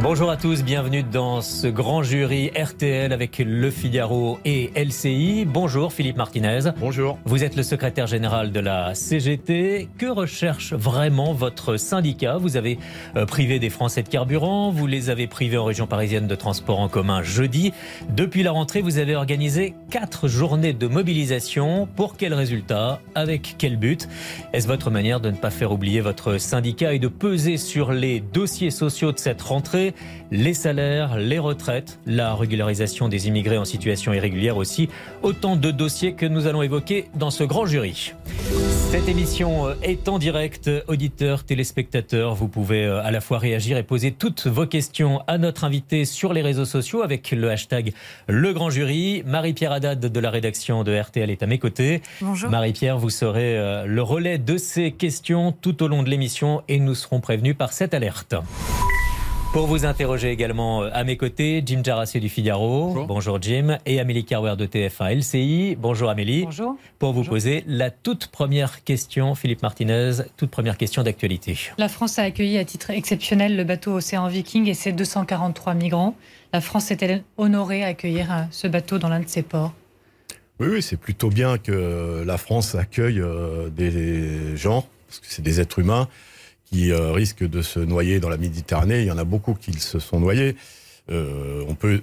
Bonjour à tous, bienvenue dans ce grand jury RTL avec Le Figaro et LCI. Bonjour Philippe Martinez. Bonjour. Vous êtes le secrétaire général de la CGT. Que recherche vraiment votre syndicat? Vous avez euh, privé des Français de carburant, vous les avez privés en région parisienne de transport en commun jeudi. Depuis la rentrée, vous avez organisé quatre journées de mobilisation. Pour quel résultat? Avec quel but? Est-ce votre manière de ne pas faire oublier votre syndicat et de peser sur les dossiers sociaux de cette rentrée? Les salaires, les retraites, la régularisation des immigrés en situation irrégulière aussi. Autant de dossiers que nous allons évoquer dans ce grand jury. Cette émission euh, est en direct. Auditeurs, téléspectateurs, vous pouvez euh, à la fois réagir et poser toutes vos questions à notre invité sur les réseaux sociaux avec le hashtag Le Grand Jury. Marie-Pierre Haddad de la rédaction de RTL est à mes côtés. Bonjour. Marie-Pierre, vous serez euh, le relais de ces questions tout au long de l'émission et nous serons prévenus par cette alerte. Pour vous interroger également euh, à mes côtés, Jim Jarassier du Figaro. Bonjour. Jim. Et Amélie Carwer de TF1 LCI. Bonjour Amélie. Bonjour. Pour vous poser la toute première question, Philippe Martinez, toute première question d'actualité. La France a accueilli à titre exceptionnel le bateau Océan Viking et ses 243 migrants. La France est-elle honorée à accueillir euh, ce bateau dans l'un de ses ports? Oui, oui c'est plutôt bien que la France accueille euh, des gens, parce que c'est des êtres humains, qui euh, risquent de se noyer dans la Méditerranée. Il y en a beaucoup qui se sont noyés. Euh, on peut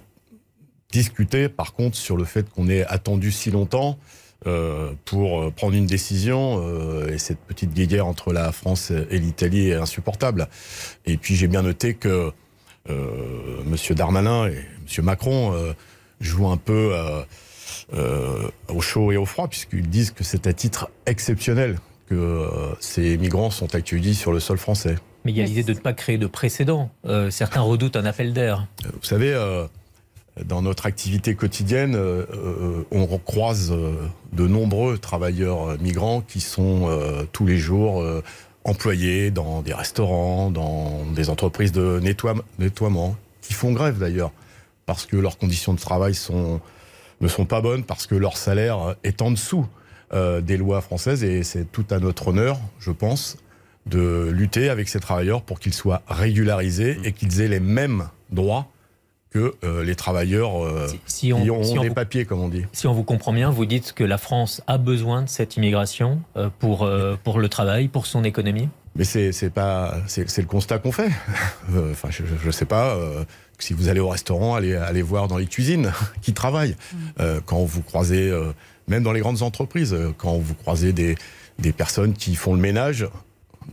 discuter, par contre, sur le fait qu'on ait attendu si longtemps euh, pour prendre une décision. Et cette petite guéguerre entre la France et l'Italie est insupportable. Et puis j'ai bien noté que M. Darmanin et M. Macron jouent un peu au chaud et au froid, puisqu'ils disent que c'est à titre exceptionnel que euh, ces migrants sont accueillis sur le sol français. Mais il y a l'idée de ne pas créer de précédent. Euh, certains redoutent un appel d'air. Euh, vous savez, euh, dans notre activité quotidienne, euh, on croise de nombreux travailleurs migrants qui sont tous les jours employés dans des restaurants, dans des entreprises de nettoie nettoiement, qui font grève d'ailleurs, parce que leurs conditions de travail sont, ne sont pas bonnes, parce que leur salaire est en dessous euh, des lois françaises et c'est tout à notre honneur, je pense, de lutter avec ces travailleurs pour qu'ils soient régularisés et qu'ils aient les mêmes droits que euh, les travailleurs euh, Si, si on, qui ont si on des vous- papiers, comme on dit. si on vous comprend bien, vous dites que la France a besoin de cette immigration euh, pour, pour le travail, pour son économie Mais c'est pas c'est le constat qu'on fait. Enfin, je, je sais pas. si vous allez au restaurant, allez allez voir dans les cuisines qui travaillent. Euh, quand vous croisez, même dans les grandes entreprises, euh, quand vous croisez des des personnes qui font le ménage.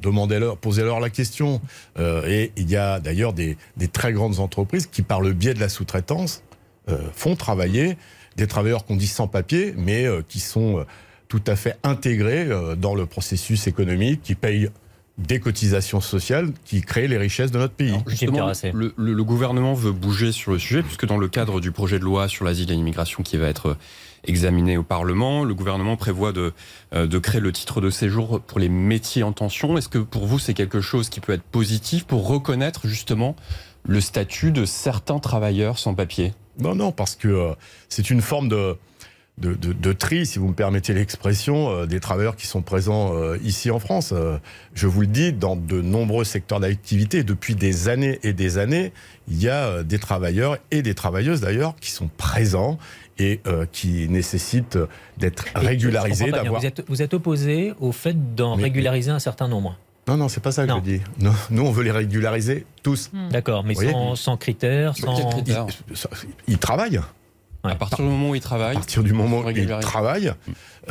Demandez-leur, posez-leur la question. Euh, et il y a d'ailleurs des, des très grandes entreprises qui, par le biais de la sous-traitance, euh, font travailler des travailleurs qu'on dit sans papier, mais euh, qui sont tout à fait intégrés euh, dans le processus économique, qui payent des cotisations sociales, qui créent les richesses de notre pays. Justement, le- le gouvernement veut bouger sur le sujet, puisque dans le cadre du projet de loi sur l'asile et l'immigration qui va être examiné au Parlement, le gouvernement prévoit de, euh, de créer le titre de séjour pour les métiers en tension. Est-ce que pour vous, c'est quelque chose qui peut être positif pour reconnaître justement le statut de certains travailleurs sans papier? Non, non, parce que euh, c'est une forme de, de, de, tri, si vous me permettez l'expression, euh, des travailleurs qui sont présents ici en France. Je vous le dis, dans de nombreux secteurs d'activité, depuis des années et des années, il y a des travailleurs et des travailleuses d'ailleurs qui sont présents et euh, qui nécessitent d'être d'avoir... Vous êtes, vous êtes opposé au fait d'en Mais- régulariser un certain nombre. Non, non, c'est pas ça que Non. je dis. Non, nous, on veut les régulariser tous. D'accord, mais sans, sans critères, sans... critères Ils, ils travaillent. Ouais. À partir du moment où ils À travaillent, partir du moment où ils travaillent,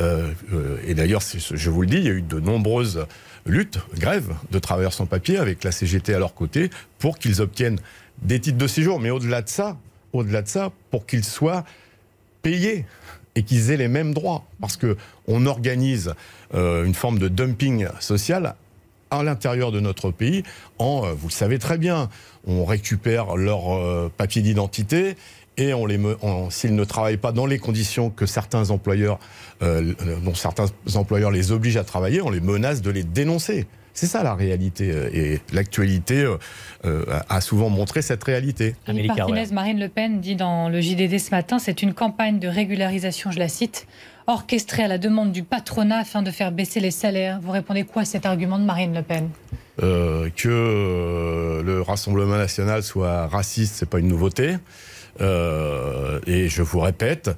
euh, euh, et d'ailleurs, je vous le dis, il y a eu de nombreuses luttes, grèves de travailleurs sans papier avec la CGT à leur côté pour qu'ils obtiennent des titres de séjour. Mais au-delà de ça, au-delà de ça, pour qu'ils soient et qu'ils aient les mêmes droits. Parce que on organise euh, une forme de dumping social à l'intérieur de notre pays en, euh, vous le savez très bien, on récupère leurs euh, papiers d'identité et on les s'ils ne travaillent pas dans les conditions que certains employeurs, dont certains employeurs les obligent à travailler, on les menace de les dénoncer. C'est ça la réalité. Et l'actualité a souvent montré cette réalité. Amélie Marine Le Pen dit dans le JDD ce matin, c'est une campagne de régularisation, je la cite, orchestrée à la demande du patronat afin de faire baisser les salaires. Vous répondez quoi à cet argument de Marine Le Pen? Euh, Que euh, le Rassemblement national soit raciste, c'est pas une nouveauté. Euh, et je vous répète,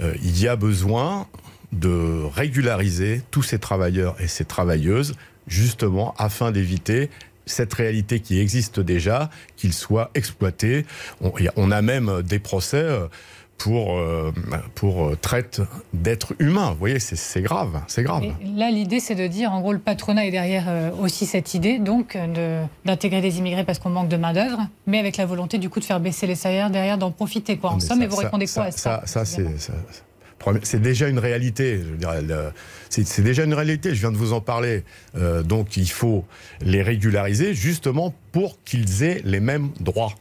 il y a besoin de régulariser tous ces travailleurs et ces travailleuses, justement afin d'éviter cette réalité qui existe déjà, qu'ils soient exploités. On, on, a même des procès pour, euh, pour euh, traite d'êtres humains. Vous voyez, c'est grave, c'est grave. là, l'idée, c'est de dire, en gros, le patronat est derrière euh, aussi cette idée, donc, d'intégrer des immigrés parce qu'on manque de main-d'œuvre, mais avec la volonté, du coup, de faire baisser les salaires derrière, d'en profiter, quoi. En somme, mais vous répondez quoi à ça Ça, ça c'est déjà une réalité. C'est déjà une réalité. Je viens de vous en parler. donc, il faut les régulariser justement pour qu'ils aient les mêmes droits.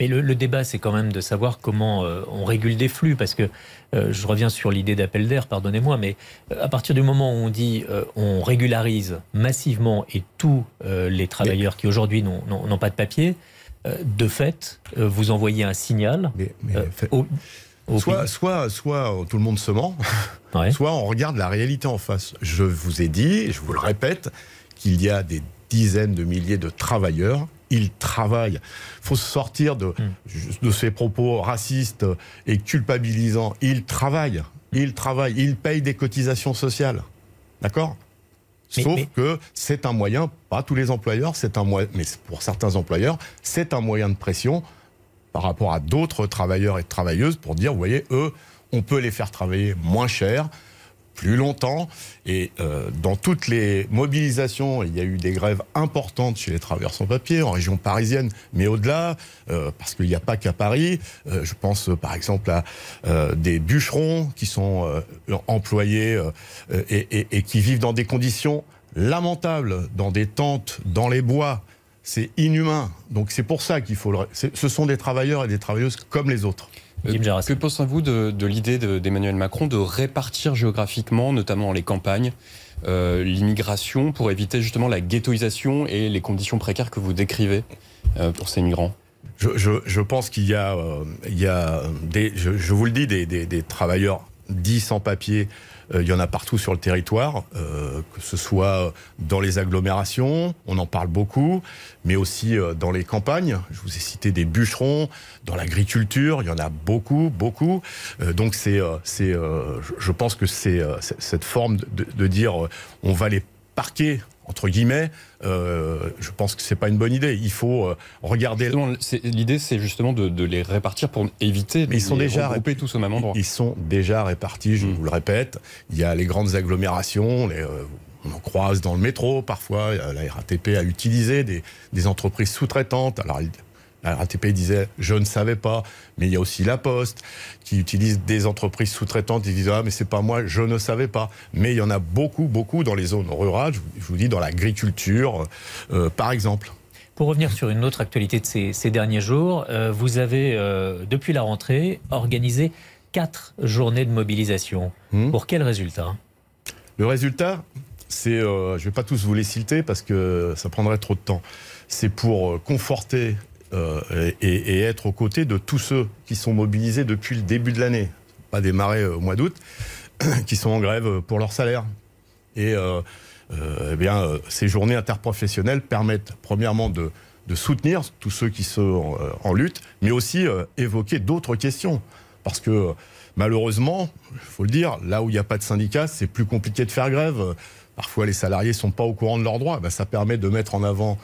Mais le, débat, c'est quand même de savoir comment euh, on régule des flux, parce que euh, je reviens sur l'idée d'appel d'air, pardonnez-moi, mais euh, à partir du moment où on dit on régularise massivement et tous les travailleurs qui aujourd'hui n'ont pas de papier, de fait, vous envoyez un signal soit, soit, soit tout le monde se ment, soit on regarde la réalité en face. Je vous ai dit, je vous le répète, qu'il y a des dizaines de milliers de travailleurs il travaille. Il faut sortir de, de ces propos racistes et culpabilisants. Il travaille. Il travaille. Il paye des cotisations sociales. D'accord? Sauf que c'est un moyen, pas tous les employeurs, c'est un moyen, mais pour certains employeurs, c'est un moyen de pression par rapport à d'autres travailleurs et travailleuses pour dire, vous voyez, eux, on peut les faire travailler moins cher, plus longtemps. Et euh, dans toutes les mobilisations, il y a eu des grèves importantes chez les travailleurs sans papier, en région parisienne, mais au-delà, euh, parce qu'il n'y a pas qu'à Paris. Euh, je pense par exemple à des bûcherons qui sont employés et, et, qui vivent dans des conditions lamentables, dans des tentes, dans les bois. C'est inhumain. Donc c'est pour ça qu'il faut... Le... Ce sont des travailleurs et des travailleuses comme les autres. Euh, que pensez-vous de, l'idée d'Emmanuel Macron de répartir géographiquement, notamment dans les campagnes, euh, l'immigration pour éviter justement la ghettoisation et les conditions précaires que vous décrivez euh, pour ces migrants? Je, pense qu'il y a, il y a des, je, vous le dis, des travailleurs dits sans papier euh, il y en a partout sur le territoire, euh, que ce soit dans les agglomérations, on en parle beaucoup, mais aussi euh, dans les campagnes. Je vous ai cité des bûcherons, dans l'agriculture, il y en a beaucoup, beaucoup. donc c'est, je pense que c'est cette forme de dire on va les parquer entre guillemets, euh, je pense que c'est pas une bonne idée. Il faut euh, regarder. L'idée, c'est justement de, les répartir pour éviter de ils sont les déjà regrouper tous au même endroit. Ils sont déjà répartis, je mm. vous le répète. Il y a les grandes agglomérations, les, euh, on en croise dans le métro parfois. La RATP a utilisé des, des entreprises sous-traitantes. Alors, la RATP disait je ne savais pas, mais il y a aussi la Poste qui utilise des entreprises sous-traitantes. Ils disent ah mais c'est pas moi, je ne savais pas. Mais il y en a beaucoup, beaucoup dans les zones rurales. Je vous dis dans l'agriculture, euh, par exemple. Pour revenir sur une autre actualité de ces, derniers jours, euh, vous avez euh, depuis la rentrée organisé quatre journées de mobilisation. Hmm. Pour quel résultat? Le résultat, c'est, je ne vais pas tous vous les citer parce que ça prendrait trop de temps. C'est pour conforter euh, et, être aux côtés de tous ceux qui sont mobilisés depuis le début de l'année, pas démarré au mois d'août, qui sont en grève pour leur salaire. Et euh, euh, eh ces journées interprofessionnelles permettent premièrement de, soutenir tous ceux qui sont en lutte, mais aussi évoquer d'autres questions. Parce que malheureusement, il faut le dire, là où il n'y a pas de syndicat, c'est plus compliqué de faire grève. Parfois, les salariés ne sont pas au courant de leurs droits. Ben, ça permet de mettre en avant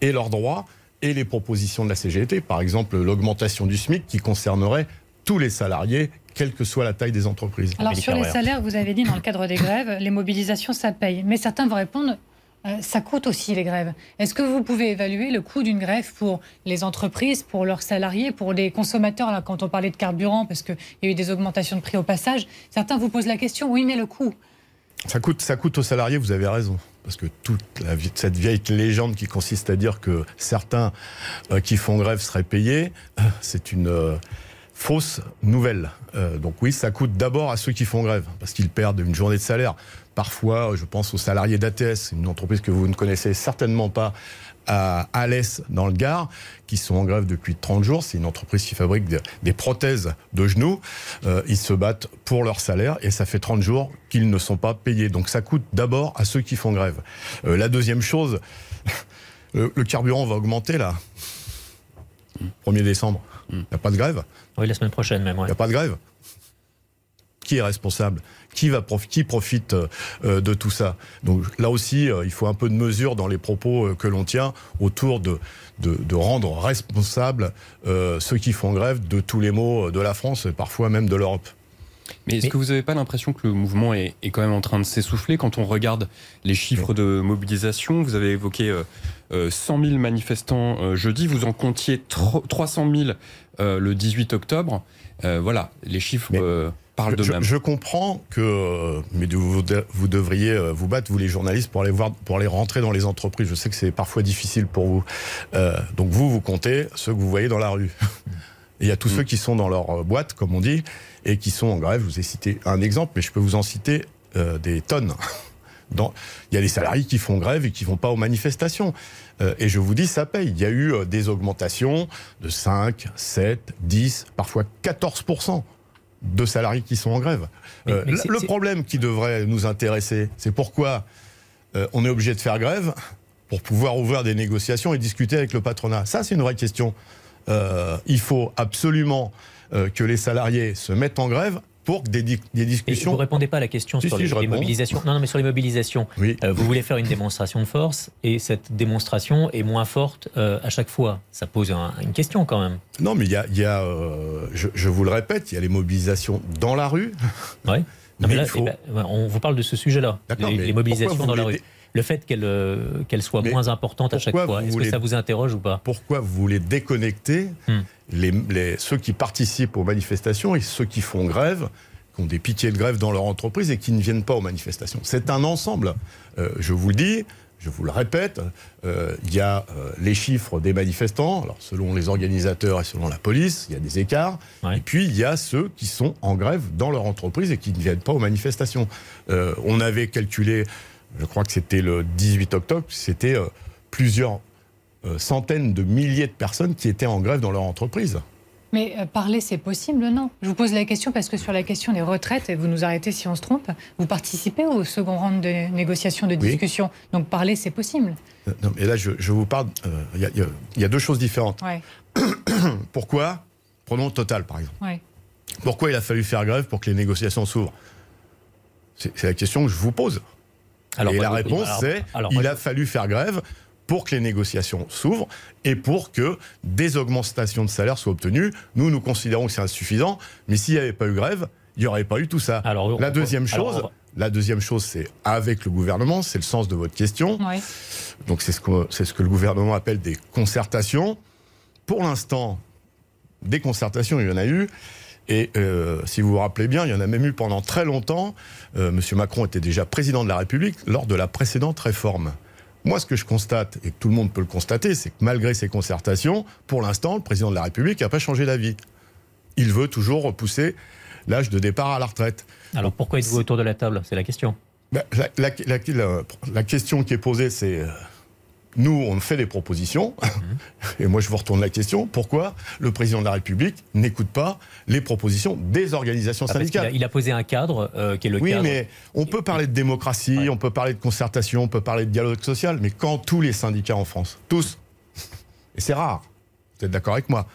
et leurs droits et les propositions de la CGT, par exemple l'augmentation du SMIC qui concernerait tous les salariés, quelle que soit la taille des entreprises. Alors sur les salaires, vous avez dit dans le cadre des grèves, les mobilisations, ça paye. Mais certains vont répondre, euh, ça coûte aussi les grèves. Est-ce que vous pouvez évaluer le coût d'une grève pour les entreprises, pour leurs salariés, pour les consommateurs là, Quand on parlait de carburant, parce qu'il y a eu des augmentations de prix au passage, certains vous posent la question, oui, mais le coût ça coûte, ça coûte aux salariés, vous avez raison parce que toute cette vieille légende qui consiste à dire que certains euh, qui font grève seraient payés, euh, c'est une euh, fausse nouvelle. Donc oui, ça coûte d'abord à ceux qui font grève, parce qu'ils perdent une journée de salaire. Parfois, je pense aux salariés d'ATS, une entreprise que vous ne connaissez certainement pas, à Alès, dans le Gard, qui sont en grève depuis 30 jours. C'est une entreprise qui fabrique des prothèses de genoux. Euh, ils se battent pour leur salaire et ça fait 30 jours qu'ils ne sont pas payés. Donc ça coûte d'abord à ceux qui font grève. Euh, la deuxième chose, le, le carburant va augmenter là. 1er décembre. Il n'y a pas de grève Oui, la semaine prochaine même. Il n'y a pas de grève Qui est responsable qui, va qui profite euh, de tout ça Donc là aussi, euh, il faut un peu de mesure dans les propos euh, que l'on tient autour de, de, rendre responsables ceux qui font grève de tous les maux de la France et parfois même de l'Europe. Mais est-ce que vous n'avez pas l'impression que le mouvement est, quand même en train de s'essouffler quand on regarde les chiffres de mobilisation? Vous avez évoqué 100 000 manifestants jeudi, vous en comptiez 300 000 le 18 octobre. Voilà, les chiffres je, comprends que, mais vous, vous, devriez euh, vous battre, vous les journalistes, pour aller voir, pour aller rentrer dans les entreprises. Je sais que c'est parfois difficile pour vous. Euh, donc vous, vous comptez ceux que vous voyez dans la rue. il y a tous mm. ceux qui sont dans leur euh, boîte, comme on dit, et qui sont en grève. Je vous ai cité un exemple, mais je peux vous en citer des tonnes. Dans, il y a des salariés qui font grève et qui vont pas aux manifestations. et je vous dis, ça paye. Il y a eu des augmentations de 5, 7, 10, parfois 14 de salariés qui sont en grève. Euh, le problème qui devrait nous intéresser, c'est pourquoi euh, on est obligé de faire grève pour pouvoir ouvrir des négociations et discuter avec le patronat. Ça, c'est une vraie question. Euh, il faut absolument que les salariés se mettent en grève pour des, des discussions. vous ne répondez pas à la question sur les, mobilisations. Non, non, mais sur les mobilisations. Euh, vous voulez faire une démonstration de force et cette démonstration est moins forte euh, à chaque fois. Ça pose une question quand même. Non, mais il y a, y a euh, je, vous le répète, il y a les mobilisations dans la rue. Oui. mais là, eh ben, on vous parle de ce sujet-là, les, les, mobilisations dans la rue le fait qu'elle qu'elle soit moins importante à chaque fois, est-ce que ça vous interroge ou pas Pourquoi vous voulez déconnecter hmm les, ceux qui participent aux manifestations et ceux qui font grève, qui ont des pitiés de grève dans leur entreprise et qui ne viennent pas aux manifestations? C'est un ensemble. Euh, je vous le dis, je vous le répète, euh, il y a euh, les chiffres des manifestants, alors selon les organisateurs et selon la police, il y a des écarts, et puis il y a ceux qui sont en grève dans leur entreprise et qui ne viennent pas aux manifestations. on avait calculé, je crois que c'était le 18 octobre, c'était plusieurs euh, centaines de milliers de personnes qui étaient en grève dans leur entreprise. Mais euh, parler, c'est possible, non? Je vous pose la question parce que sur la question des retraites, et vous nous arrêtez si on se trompe, vous participez au second round de négociations, de discussions. Donc parler, c'est possible. Euh, non, et là, je, vous parle. Il y, a deux choses différentes. Pourquoi? Prenons Total, par exemple. Pourquoi il a fallu faire grève pour que les négociations s'ouvrent? C'est la question que je vous pose. Alors, et la réponse, c'est il a fallu faire grève pour que les négociations s'ouvrent et pour que des augmentations de salaire soient obtenues. Nous, nous considérons que c'est insuffisant, mais s'il n'y avait pas eu grève, il n'y aurait pas eu tout ça. Alors, la deuxième chose, la deuxième chose, c'est avec le gouvernement, c'est le sens de votre question. Donc c'est ce que c'est ce que le gouvernement appelle des concertations. Pour l'instant, des concertations, il y en a eu. Et euh, si vous vous rappelez bien, il y en a même eu pendant très longtemps. Euh, Monsieur Macron était déjà président de la République lors de la précédente réforme. Moi, ce que je constate, et que tout le monde peut le constater, c'est que malgré ces concertations, pour l'instant, le président de la République n'a pas changé d'avis. Il veut toujours repousser l'âge de départ à la retraite. Alors pourquoi êtes-vous autour de la table? C'est la question. Ben, la, question qui est posée, c'est euh, nous, on fait des propositions. Et moi, je vous retourne la question. Pourquoi le président de la République n'écoute pas les propositions des organisations ah, syndicales il a, posé un cadre euh, qui est le oui, cadre. Oui, mais on peut parler de démocratie, on peut parler de concertation, on peut parler de dialogue social. Mais quand tous les syndicats en France, tous, et c'est rare, vous êtes d'accord avec moi,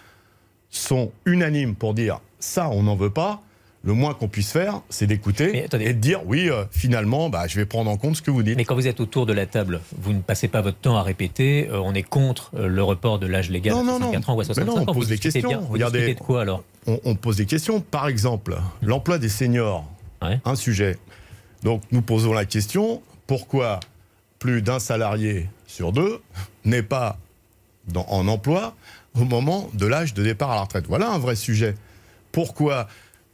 sont unanimes pour dire ça, on n'en veut pas, le moins qu'on puisse faire, c'est d'écouter et de dire oui, euh, finalement, bah, je vais prendre en compte ce que vous dites. Mais quand vous êtes autour de la table, vous ne passez pas votre temps à répéter euh, on est contre euh, le report de l'âge légal à 64 ans ou à 65 ans. On pose des questions. vous Regardez, de quoi alors on, pose des questions. Par exemple, l'emploi des seniors, un sujet. Donc nous posons la question pourquoi plus d'un salarié sur deux n'est pas dans, en emploi au moment de l'âge de départ à la retraite? Voilà un vrai sujet. Pourquoi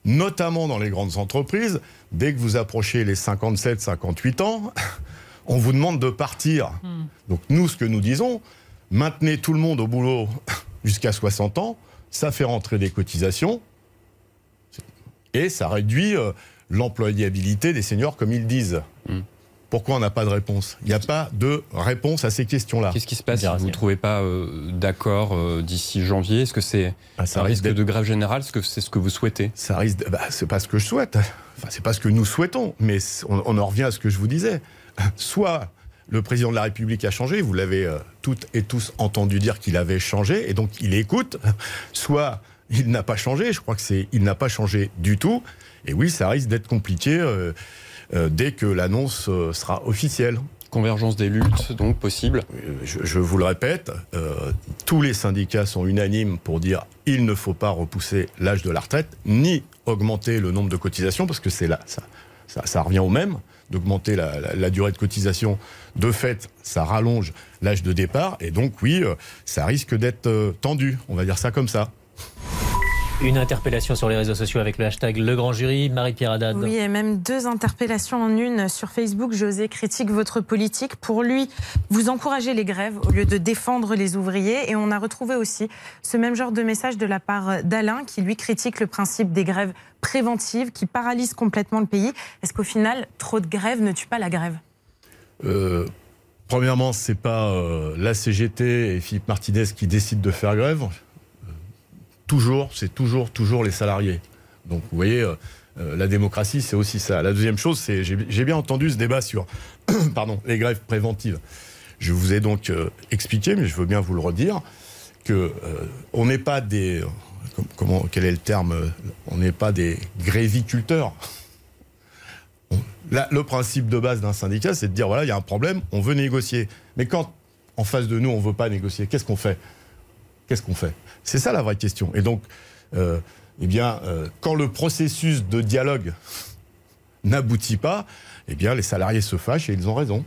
notamment dans les grandes entreprises, dès que vous approchez les 57, 58 ans, on vous demande de partir. Hmm. Donc nous, ce que nous disons, maintenez tout le monde au boulot jusqu'à 60 ans, ça fait rentrer des cotisations, Et ça réduit euh, l'employabilité des seniors, comme ils disent. Pourquoi on n'a pas de réponse? Il n'y a pas de réponse à ces questions-là. Qu'est-ce qui se passe? Si vous ne trouvez pas euh, d'accord euh, d'ici janvier? Est-ce que c'est Ah, un risque d'être- de grève générale? Est-ce que c'est ce que vous souhaitez? Ça risque. bah, c'est pas ce que je souhaite. Enfin, c'est pas ce que nous souhaitons. Mais on, on en revient à ce que je vous disais. Soit le président de la République a changé, vous l'avez euh, toutes et tous entendu dire qu'il avait changé, et donc il écoute. Soit il n'a pas changé. Je crois que c'est il n'a pas changé du tout. Et oui, ça risque d'être compliqué dès que l'annonce euh, sera officielle. Convergence des luttes, donc possible Euh, Je, je vous le répète, euh, tous les syndicats sont unanimes pour dire il ne faut pas repousser l'âge de la retraite, ni augmenter le nombre de cotisations, parce que c'est là, ça, ça, ça revient au même, d'augmenter la, la- la durée de cotisation. De fait, ça rallonge l'âge de départ, et donc oui, euh, ça risque d'être euh, tendu, on va dire ça comme ça. Une interpellation sur les réseaux sociaux avec le hashtag Le Grand Jury. Marie-Pierre Haddad. Oui, et même deux interpellations en une sur Facebook. José critique votre politique. Pour lui, vous encouragez les grèves au lieu de défendre les ouvriers. Et on a retrouvé aussi ce même genre de message de la part d'Alain qui, lui, critique le principe des grèves préventives qui paralysent complètement le pays. Est-ce qu'au final, trop de grèves ne tue pas la grève? Euh, premièrement, c'est pas euh, la CGT et Philippe Martinez qui décident de faire grève. Toujours, c'est toujours, toujours les salariés. Donc, vous voyez, euh, euh, la démocratie, c'est aussi ça. La deuxième chose, c'est j'ai bien entendu ce débat sur, pardon, les grèves préventives. Je vous ai donc euh, expliqué, mais je veux bien vous le redire, que on n'est pas des, com- comment, quel est le terme On n'est pas des gréviculteurs. Le principe de base d'un syndicat, c'est de dire voilà, il y a un problème, on veut négocier. Mais quand en face de nous, on ne veut pas négocier, qu'est-ce qu'on fait? Qu'est-ce qu'on fait? C'est ça la vraie question. Et donc, euh, eh bien, euh, quand le processus de dialogue n'aboutit pas, eh bien, les salariés se fâchent et ils ont raison.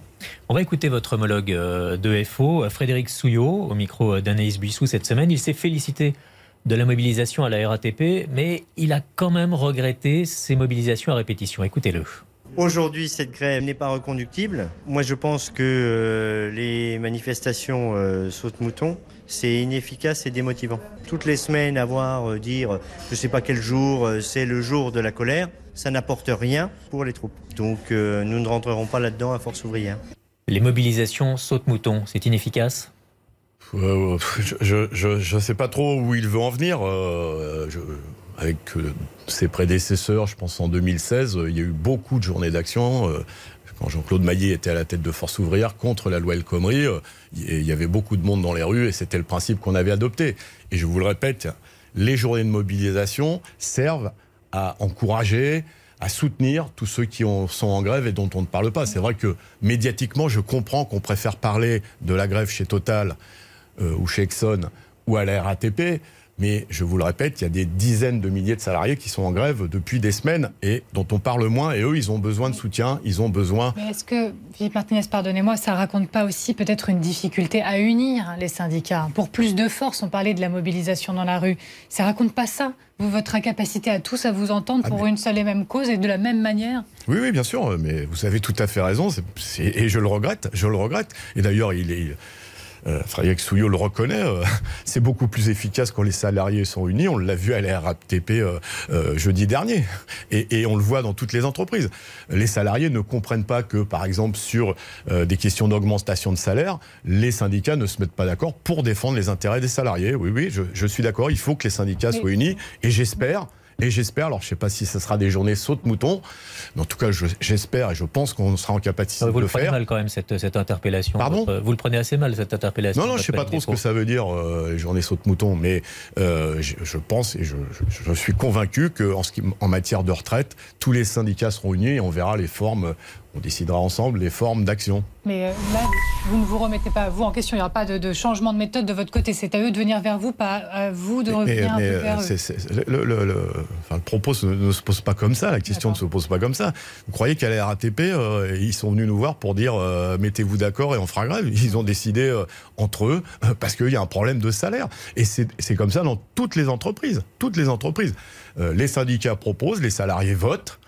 On va écouter votre homologue euh, de FO, Frédéric Souillot, au micro d'Anaïs Buissou cette semaine. Il s'est félicité de la mobilisation à la RATP, mais il a quand même regretté ces mobilisations à répétition. Écoutez-le. Aujourd'hui, cette grève n'est pas reconductible. Moi, je pense que euh, les manifestations euh, saute-mouton, c'est inefficace et démotivant. Toutes les semaines, avoir euh, dire, je ne sais pas quel jour, euh, c'est le jour de la colère, ça n'apporte rien pour les troupes. Donc, euh, nous ne rentrerons pas là-dedans à force ouvrière. Les mobilisations saute-mouton, c'est inefficace? Euh, je ne sais pas trop où il veut en venir. euh, je- avec euh, ses prédécesseurs, je pense en 2016, euh, il y a eu beaucoup de journées d'action. Jean-Claude Maillet était à la tête de Force ouvrière contre la loi El Khomri, euh, il y avait beaucoup de monde dans les rues et c'était le principe qu'on avait adopté. Et je vous le répète, les journées de mobilisation servent à encourager, à soutenir tous ceux qui ont- sont en grève et dont on ne parle pas. C'est vrai que médiatiquement, je comprends qu'on préfère parler de la grève chez Total euh, ou chez Exxon ou à la RATP. Mais je vous le répète, il y a des dizaines de milliers de salariés qui sont en grève depuis des semaines et dont on parle moins. Et eux, ils ont besoin de soutien, ils ont besoin. Mais est-ce que, Philippe Martinez, pardonnez-moi, ça raconte pas aussi peut-être une difficulté à unir les syndicats? Pour plus de force, on parlait de la mobilisation dans la rue. Ça raconte pas ça? Vous, Votre incapacité à tous à vous entendre Ah, pour mais- une seule et même cause et de la même manière? Oui, oui, bien sûr, mais vous avez tout à fait raison. et je le regrette, je le regrette. Et d'ailleurs, il est. Euh, Frédéric Souillot le reconnaît, euh, c'est beaucoup plus efficace quand les salariés sont unis. On l'a vu à la RATP euh, euh, jeudi dernier. Et, et on le voit dans toutes les entreprises. Les salariés ne comprennent pas que, par exemple, sur euh, des questions d'augmentation de salaire, les syndicats ne se mettent pas d'accord pour défendre les intérêts des salariés. Oui, oui, je, je suis d'accord. Il faut que les syndicats soient unis. Et j'espère. Et j'espère, alors je ne sais pas si ce sera des journées saute-mouton, mais en tout cas je- j'espère et je pense qu'on sera en capacité Ah, de Vous le le prenez faire. mal quand même, cette, cette interpellation. Pardon? Votre- Vous le prenez assez mal, cette interpellation. Non, non, je sais pas trop ce que ça veut dire, euh, les journées saute-mouton, mais euh, je, je pense et je, je- je suis convaincu qu'en en matière de retraite, tous les syndicats seront unis et on verra les formes, on décidera ensemble les formes d'action. Mais euh, là, vous ne vous remettez pas vous en question. Il n'y aura pas de, de changement de méthode de votre côté. C'est à eux de venir vers vous, pas à vous de Mais- revenir mais, un peu euh, vers eux. c'est- le, le- le- enfin, le propos ne, se pose pas comme ça, la question ne se pose pas comme ça. Vous croyez qu'à la RATP, euh, ils sont venus nous voir pour dire euh, mettez-vous d'accord et on fera grève Ils ont décidé euh, entre eux parce qu'il y a un problème de salaire. Et c'est comme ça dans toutes les entreprises. Toutes les entreprises. Les syndicats proposent, les salariés votent.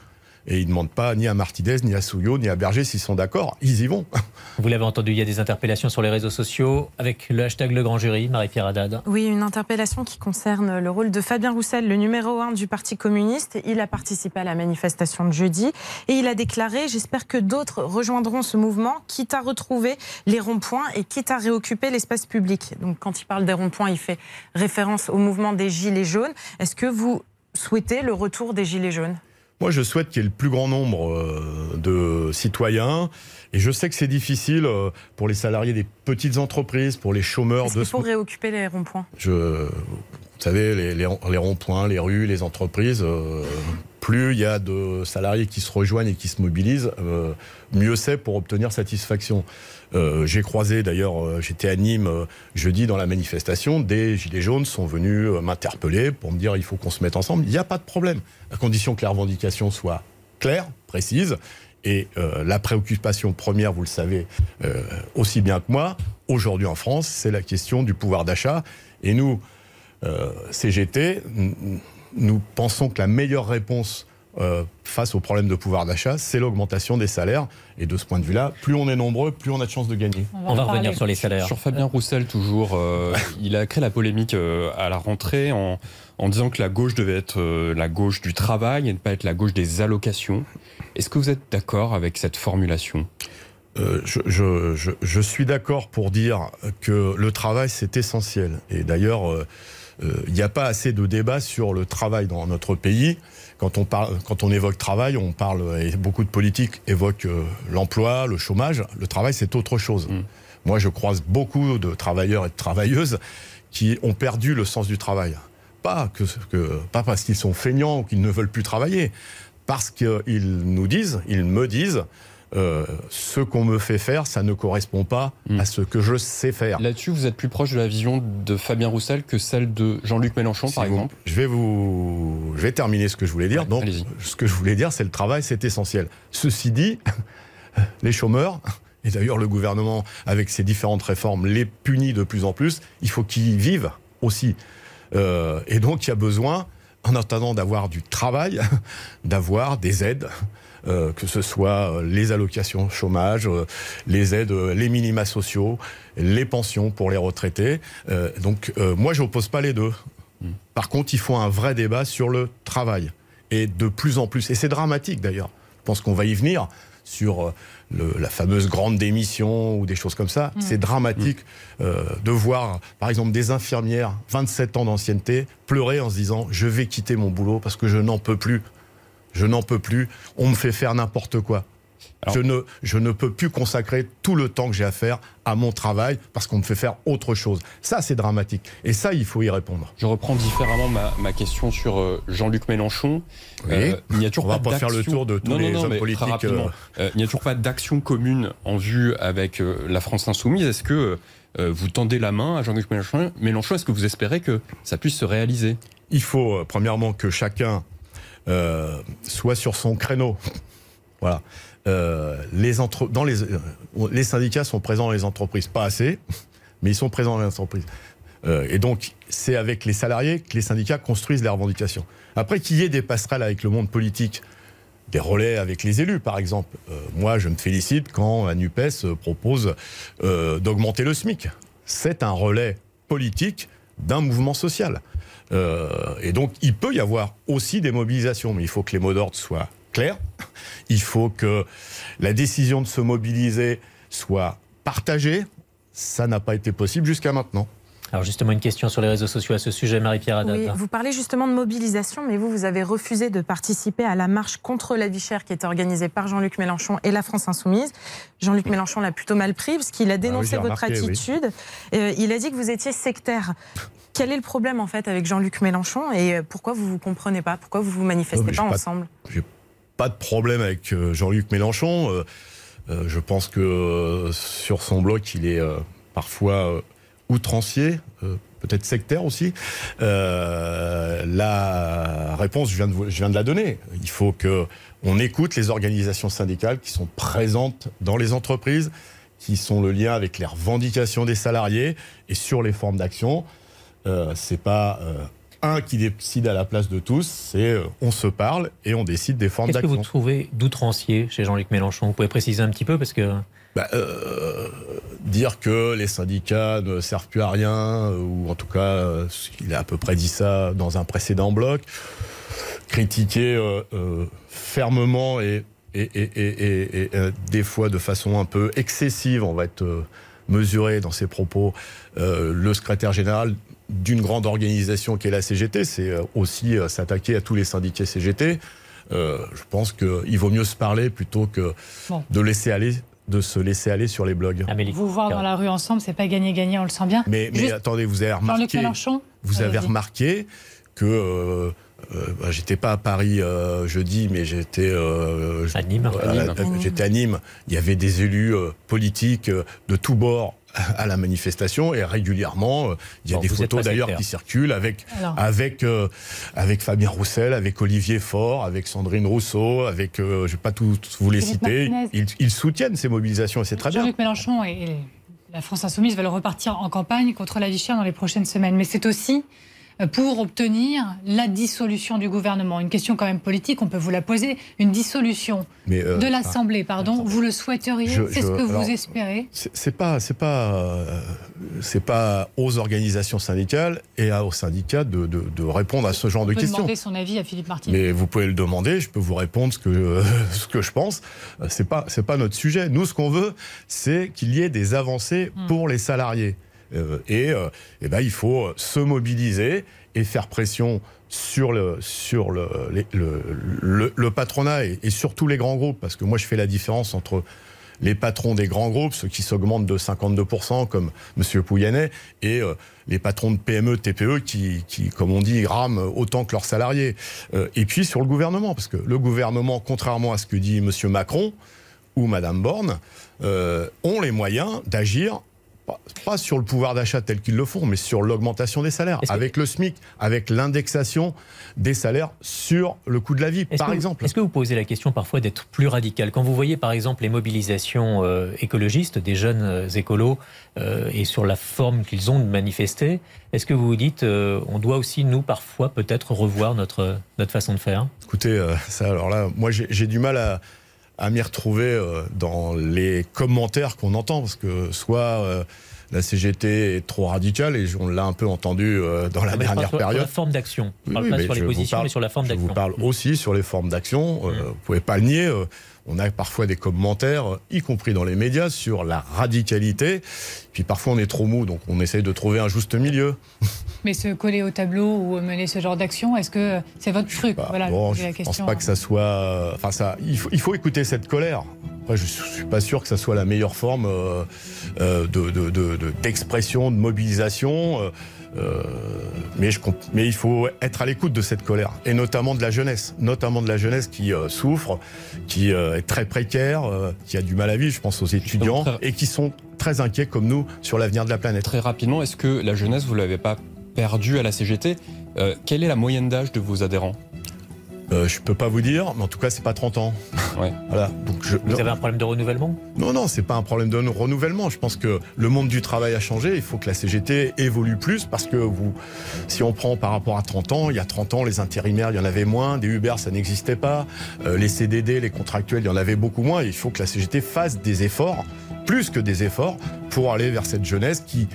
Et ils ne demandent pas ni à Martinez, ni à Souillot, ni à Berger s'ils sont d'accord. Ils y vont. Vous l'avez entendu, il y a des interpellations sur les réseaux sociaux avec le hashtag Le Grand Jury, Marie-Pierre Haddad. Oui, une interpellation qui concerne le rôle de Fabien Roussel, le numéro un du Parti communiste. Il a participé à la manifestation de jeudi et il a déclaré J'espère que d'autres rejoindront ce mouvement, quitte à retrouver les ronds-points et quitte à réoccuper l'espace public. Donc, quand il parle des ronds-points, il fait référence au mouvement des Gilets jaunes. Est-ce que vous souhaitez le retour des Gilets jaunes? Moi, je souhaite qu'il y ait le plus grand nombre euh, de citoyens. Et je sais que c'est difficile euh, pour les salariés des petites entreprises, pour les chômeurs. Est-ce qu'il faut réoccuper les ronds-points? Je, Vous savez, les, les, les ronds-points, les rues, les entreprises, euh, plus il y a de salariés qui se rejoignent et qui se mobilisent, euh, mieux c'est pour obtenir satisfaction. Euh, J'ai croisé d'ailleurs, euh, j'étais à Nîmes euh, jeudi dans la manifestation, des Gilets jaunes sont venus m'interpeller pour me dire il faut qu'on se mette ensemble. Il n'y a pas de problème, à condition que les revendications soient claires, précises. Et la préoccupation première, vous le savez aussi bien que moi, aujourd'hui en France, c'est la question du pouvoir d'achat. Et nous, CGT, nous pensons que la meilleure réponse euh, face au problème de pouvoir d'achat, c'est l'augmentation des salaires. Et de ce point de vue-là, plus on est nombreux, plus on a de chances de gagner. On va, on va revenir sur les salaires. Sur Fabien Roussel, toujours, euh, il a créé la polémique euh, à la rentrée en, en, disant que la gauche devait être euh, la gauche du travail et ne pas être la gauche des allocations. Est-ce que vous êtes d'accord avec cette formulation? Euh, je, je, je, je, suis d'accord pour dire que le travail, c'est essentiel. Et d'ailleurs, euh, il n'y a pas assez de débat sur le travail dans notre pays. Quand on, parle, quand on évoque travail, on parle, et beaucoup de politiques évoquent euh, l'emploi, le chômage. Le travail, c'est autre chose. Mmh. Moi, je croise beaucoup de travailleurs et de travailleuses qui ont perdu le sens du travail. Pas, que, que pas parce qu'ils sont feignants ou qu'ils ne veulent plus travailler, parce qu'ils nous disent, ils me disent, euh, ce qu'on me fait faire, ça ne correspond pas mmh. à ce que je sais faire. Là-dessus, vous êtes plus proche de la vision de Fabien Roussel que celle de Jean-Luc Mélenchon, si par vous, exemple? Je vais vous, je vais terminer ce que je voulais dire. Ouais, Donc, ce que je voulais dire, c'est le travail, c'est essentiel. Ceci dit, les chômeurs, et d'ailleurs le gouvernement, avec ses différentes réformes, les punit de plus en plus. Il faut qu'ils vivent aussi. Euh, et donc, il y a besoin, en attendant d'avoir du travail, d'avoir des aides. Euh, que ce soit les allocations chômage, euh, les aides, les minima sociaux, les pensions pour les retraités. Euh, donc moi, je n'oppose pas les deux. Mmh. Par contre, il faut un vrai débat sur le travail. Et de plus en plus, et c'est dramatique d'ailleurs, je pense qu'on va y venir sur le, la fameuse grande démission ou des choses comme ça. Mmh. C'est dramatique mmh. de voir, par exemple, des infirmières, 27 ans d'ancienneté, pleurer en se disant je vais quitter mon boulot parce que je n'en peux plus je n'en peux plus, on me fait faire n'importe quoi. Alors, je, ne, je ne peux plus consacrer tout le temps que j'ai à faire à mon travail parce qu'on me fait faire autre chose. Ça, c'est dramatique. Et ça, il faut y répondre. Je reprends différemment ma, ma question sur euh, Jean-Luc Mélenchon. Oui. Euh, il n'y a toujours on pas, va pas faire le tour de tous non, les non, non, hommes politiques. Euh... Il n'y a toujours pas d'action commune en vue avec la France Insoumise. Est-ce que vous tendez la main à Jean-Luc Mélenchon, Mélenchon? Est-ce que vous espérez que ça puisse se réaliser? Il faut, premièrement, que chacun euh, soit sur son créneau. Voilà. Euh, dans les... syndicats sont présents dans les entreprises, pas assez, mais ils sont présents dans les entreprises. Euh, et donc, c'est avec les salariés que les syndicats construisent les revendications. Après, qu'il y ait des passerelles avec le monde politique, des relais avec les élus, par exemple. Euh, moi, je me félicite quand la NUPES propose euh, d'augmenter le SMIC. C'est un relais politique d'un mouvement social. Euh, et donc, il peut y avoir aussi des mobilisations, mais il faut que les mots d'ordre soient clairs. Il faut que la décision de se mobiliser soit partagée. Ça n'a pas été possible jusqu'à maintenant. Alors justement, une question sur les réseaux sociaux à ce sujet, Marie-Pierre Haddad. Oui, vous parlez justement de mobilisation, mais vous, vous avez refusé de participer à la marche contre la vie chère qui était organisée par Jean-Luc Mélenchon et la France Insoumise. Jean-Luc Mélenchon l'a plutôt mal pris, parce qu'il a dénoncé ah oui, votre attitude. Oui. Euh, il a dit que vous étiez sectaire. Quel est le problème en fait avec Jean-Luc Mélenchon et pourquoi vous vous comprenez pas? Pourquoi vous vous manifestez non, pas, pas ensemble? J'ai pas de problème avec euh, Jean-Luc Mélenchon. Euh, euh, je pense que euh, sur son blog, il est euh, parfois outrancier, peut-être sectaire aussi. la réponse, je viens, de, je viens de la donner. Il faut que on écoute les organisations syndicales qui sont présentes dans les entreprises, qui sont le lien avec les revendications des salariés et sur les formes d'action. Euh, c'est pas euh, un qui décide à la place de tous, c'est euh, on se parle et on décide des formes Qu'est-ce que d'action. vous trouvez d'outrancier chez Jean-Luc Mélenchon? Vous pouvez préciser un petit peu parce que Bah, euh, dire que les syndicats ne servent plus à rien, ou en tout cas, il a à peu près dit ça dans un précédent bloc, critiquer euh, euh, fermement et, et, et, et- et- et, des fois de façon un peu excessive, on va être mesuré dans ses propos, le secrétaire général d'une grande organisation qui est la CGT, c'est euh, aussi euh, s'attaquer à tous les syndiqués CGT. Euh, je pense qu'il vaut mieux se parler plutôt que Bon. de laisser aller de se laisser aller sur les blogs. Amélie. Vous voir dans la rue ensemble, c'est pas gagner-gagner, on le sent bien. Mais, mais Juste, attendez, vous avez remarqué, vous avez remarqué que euh, bah, j'étais pas à Paris euh, jeudi, mais j'étais euh, À Nîmes. euh, euh, j'étais à Nîmes. Il y avait des élus euh, politiques euh, de tous bords à la manifestation et régulièrement euh, il y a Bon, des photos d'ailleurs qui circulent avec Alors. avec euh, avec Fabien Roussel, avec Olivier Faure, avec Sandrine Rousseau, avec euh, je vais pas tous vous les Philippe citer. Ils, ils soutiennent ces mobilisations et c'est très bien. Jean-Luc Mélenchon et, et la France Insoumise veulent repartir en campagne contre la vie chère dans les prochaines semaines. Mais c'est aussi euh, pour obtenir la dissolution du gouvernement. Une question quand même politique, on peut vous la poser. Une dissolution euh, de l'Assemblée, pardon, vous le souhaiteriez C'est ce que vous espérez C'est pas, c'est pas, euh, c'est pas aux organisations syndicales et à- aux syndicats de, de- de répondre à ce genre On de peut questions. demander son avis à Philippe Martinez. Mais vous pouvez le demander, je peux vous répondre ce que ce que je pense. Euh, C'est pas c'est pas notre sujet. Nous, ce qu'on veut, c'est qu'il y ait des avancées Hmm. pour les salariés. Euh, et euh, eh ben, il faut se mobiliser et faire pression sur le sur le le, patronat et, surtout les grands groupes, parce que moi, je fais la différence entre les patrons des grands groupes, ceux qui s'augmentent de 52%, comme M. Pouyanné, et euh, les patrons de PME, TPE, qui, qui, comme on dit, rament autant que leurs salariés. Et puis sur le gouvernement, parce que le gouvernement, contrairement à ce que dit M. Macron ou Mme Borne, ont les moyens d'agir. Pas- Pas sur le pouvoir d'achat tel qu'ils le font, mais sur l'augmentation des salaires, que- avec le SMIC, avec l'indexation des salaires sur le coût de la vie, par exemple. Est-ce que vous posez la question parfois d'être plus radical Quand vous voyez par exemple les mobilisations euh, écologistes des jeunes euh, écolos euh, et sur la forme qu'ils ont de manifester, est-ce que vous vous dites euh, on doit aussi nous parfois peut-être revoir notre, notre façon de faire? Écoutez, ça, alors là, moi, j'ai du mal à, à m'y retrouver euh, dans les commentaires qu'on entend, parce que soit euh, la CGT est trop radicale, et on l'a un peu entendu euh, dans la Ah, mais je parle dernière sur- sur période. la forme d'action. Je ne parle Oui, pas sur les je positions, parle- mais sur la forme Je d'action. vous parle aussi sur les formes d'action. Euh, Mm. Vous pouvez pas le nier. On a parfois des commentaires, y compris dans les médias, sur la radicalité. Puis parfois on est trop mou, donc on essaye de trouver un juste milieu. Mais se coller au tableau ou mener ce genre d'action, est-ce que c'est votre truc Bah, Voilà, bon, je la pense pas que ça soit. euh, Enfin, ça. Il faut, il faut écouter cette colère. Après, je suis pas sûr que ça soit la meilleure forme euh, euh, de- de- de- de- d'expression, de, mobilisation. euh, euh, mais, je, comp- mais il faut être à l'écoute de cette colère, et notamment de la jeunesse, notamment de la jeunesse qui euh, souffre, qui euh, est très précaire, qui a du mal à vivre. Je pense aux étudiants et qui sont très inquiets comme nous sur l'avenir de la planète. Très rapidement, est-ce que la jeunesse, vous l'avez pas perdue à la CGT Quelle est la moyenne d'âge de vos adhérents? Euh, je peux pas vous dire, mais en tout cas, c'est pas 30 ans. Ouais. Voilà. Donc je, Vous avez un problème de renouvellement? Non, non, c'est pas un problème de renouvellement. Je pense que le monde du travail a changé. Il faut que la CGT évolue plus parce que vous, si on prend par rapport à 30 ans, il y a 30 ans, les intérimaires, il y en avait moins. Des Uber, ça n'existait pas. Euh, les CDD, les contractuels, il y en avait beaucoup moins. Et il faut que la CGT fasse des efforts, plus que des efforts, pour aller vers cette jeunesse qui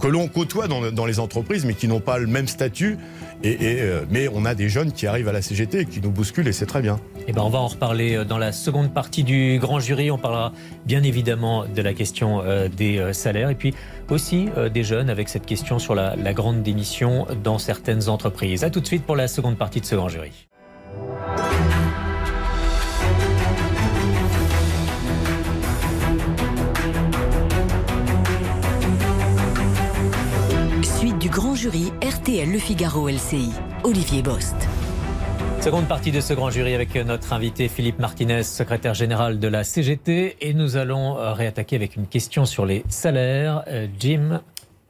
que l'on côtoie dans, dans les entreprises, mais qui n'ont pas le même statut. Et, et, euh, mais on a des jeunes qui arrivent à la CGT et qui nous bousculent, et c'est très bien. Eh ben, on va en reparler euh, dans la seconde partie du grand jury. On parlera bien évidemment de la question euh, des salaires et puis aussi des jeunes avec cette question sur la, la grande démission dans certaines entreprises. A tout de suite pour la seconde partie de ce grand jury. Jury RTL Le Figaro LCI. Olivier Bost. Seconde partie de ce grand jury avec notre invité Philippe Martinez, secrétaire général de la CGT. Et nous allons euh, réattaquer avec une question sur les salaires. Euh, Jim,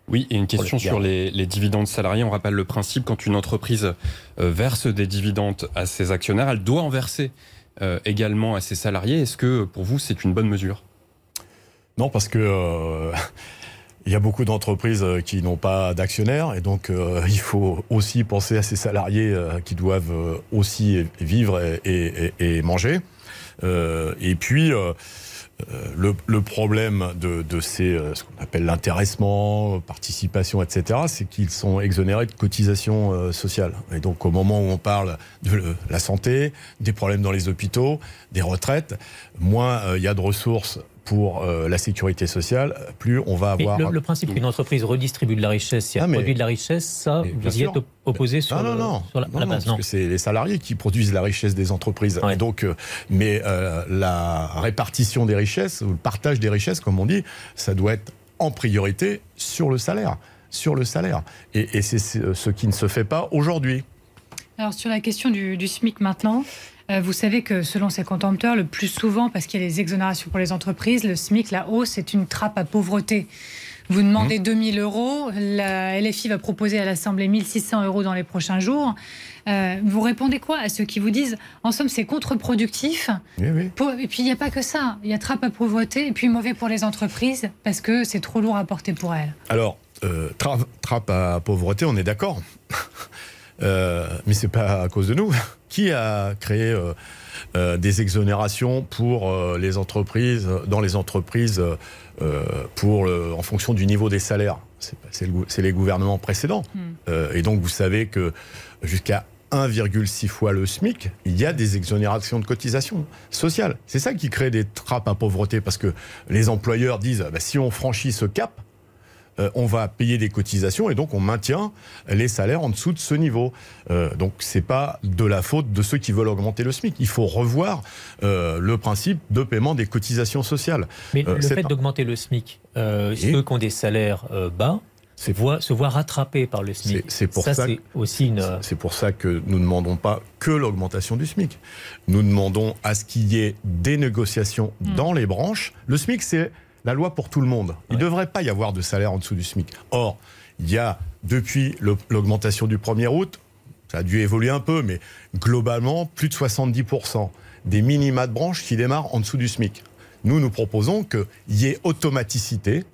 Oui, et une question sur les, les dividendes salariés. On rappelle le principe, quand une entreprise euh, verse des dividendes à ses actionnaires, elle doit en verser euh, également à ses salariés. Est-ce que pour vous, c'est une bonne mesure? Non, parce que euh, Il y a beaucoup d'entreprises euh, qui n'ont pas d'actionnaires et donc euh, il faut aussi penser à ces salariés euh, qui doivent aussi vivre et, manger. Et puis le, problème de, de ces, ce qu'on appelle l'intéressement, participation, etc., c'est qu'ils sont exonérés de cotisations sociales. Et donc au moment où on parle de la santé, des problèmes dans les hôpitaux, des retraites, moins il y a de ressources pour euh, la sécurité sociale, plus on va avoir... le, le principe qu'une entreprise redistribue de la richesse, si elle Ah, mais- produit de la richesse, ça, vous y êtes sûr. op- opposé sur, non, non, le- non, sur la, non, la non, base, parce que c'est les salariés qui produisent la richesse des entreprises. Ouais. Donc, euh, mais euh, la répartition des richesses, ou le partage des richesses, comme on dit, ça doit être en priorité sur le salaire, sur le salaire. Et, et c'est ce ce qui ne se fait pas aujourd'hui. Alors sur la question du, du SMIC maintenant, euh, vous savez que selon ses contempteurs, le plus souvent, parce qu'il y a les exonérations pour les entreprises, le SMIC, la hausse, est une trappe à pauvreté. Vous demandez Mmh. 2000 euros, la LFI va proposer à l'Assemblée 1600 euros dans les prochains jours. Euh, vous répondez quoi à ceux qui vous disent, en somme, c'est contre-productif? Oui, oui. pour- Et puis il n'y a pas que ça, il y a trappe à pauvreté et puis mauvais pour les entreprises parce que c'est trop lourd à porter pour elles. Alors, euh, tra- trappe à pauvreté, on est d'accord. Euh, mais c'est pas à cause de nous. Qui a créé euh, euh, des exonérations pour euh, les entreprises, dans les entreprises, pour le- en fonction du niveau des salaires? C'est le les gouvernements précédents. Euh, et donc, vous savez que jusqu'à 1,6 fois le SMIC, il y a des exonérations de cotisations sociales. C'est ça qui crée des trappes à pauvreté, parce que les employeurs disent, bah, si on franchit ce cap, euh, on va payer des cotisations et donc on maintient les salaires en dessous de ce niveau. Euh, donc c'est pas de la faute de ceux qui veulent augmenter le SMIC. Il faut revoir euh, le principe de paiement des cotisations sociales. Mais Euh, le fait d'augmenter le SMIC, ceux qui ont des salaires bas se voient rattrapés par le SMIC. C'est- pour ça c'est aussi une. C'est pour ça que nous ne demandons pas que l'augmentation du SMIC. Nous demandons à ce qu'il y ait des négociations dans les branches. Le SMIC, c'est la loi pour tout le monde. Il ne devrait pas y avoir de salaire en dessous du SMIC. Or, il y a, depuis l'augmentation du 1er août, ça a dû évoluer un peu, mais globalement, plus de 70% des minima de branche qui démarrent en dessous du SMIC. Nous, nous proposons qu'il y ait automaticité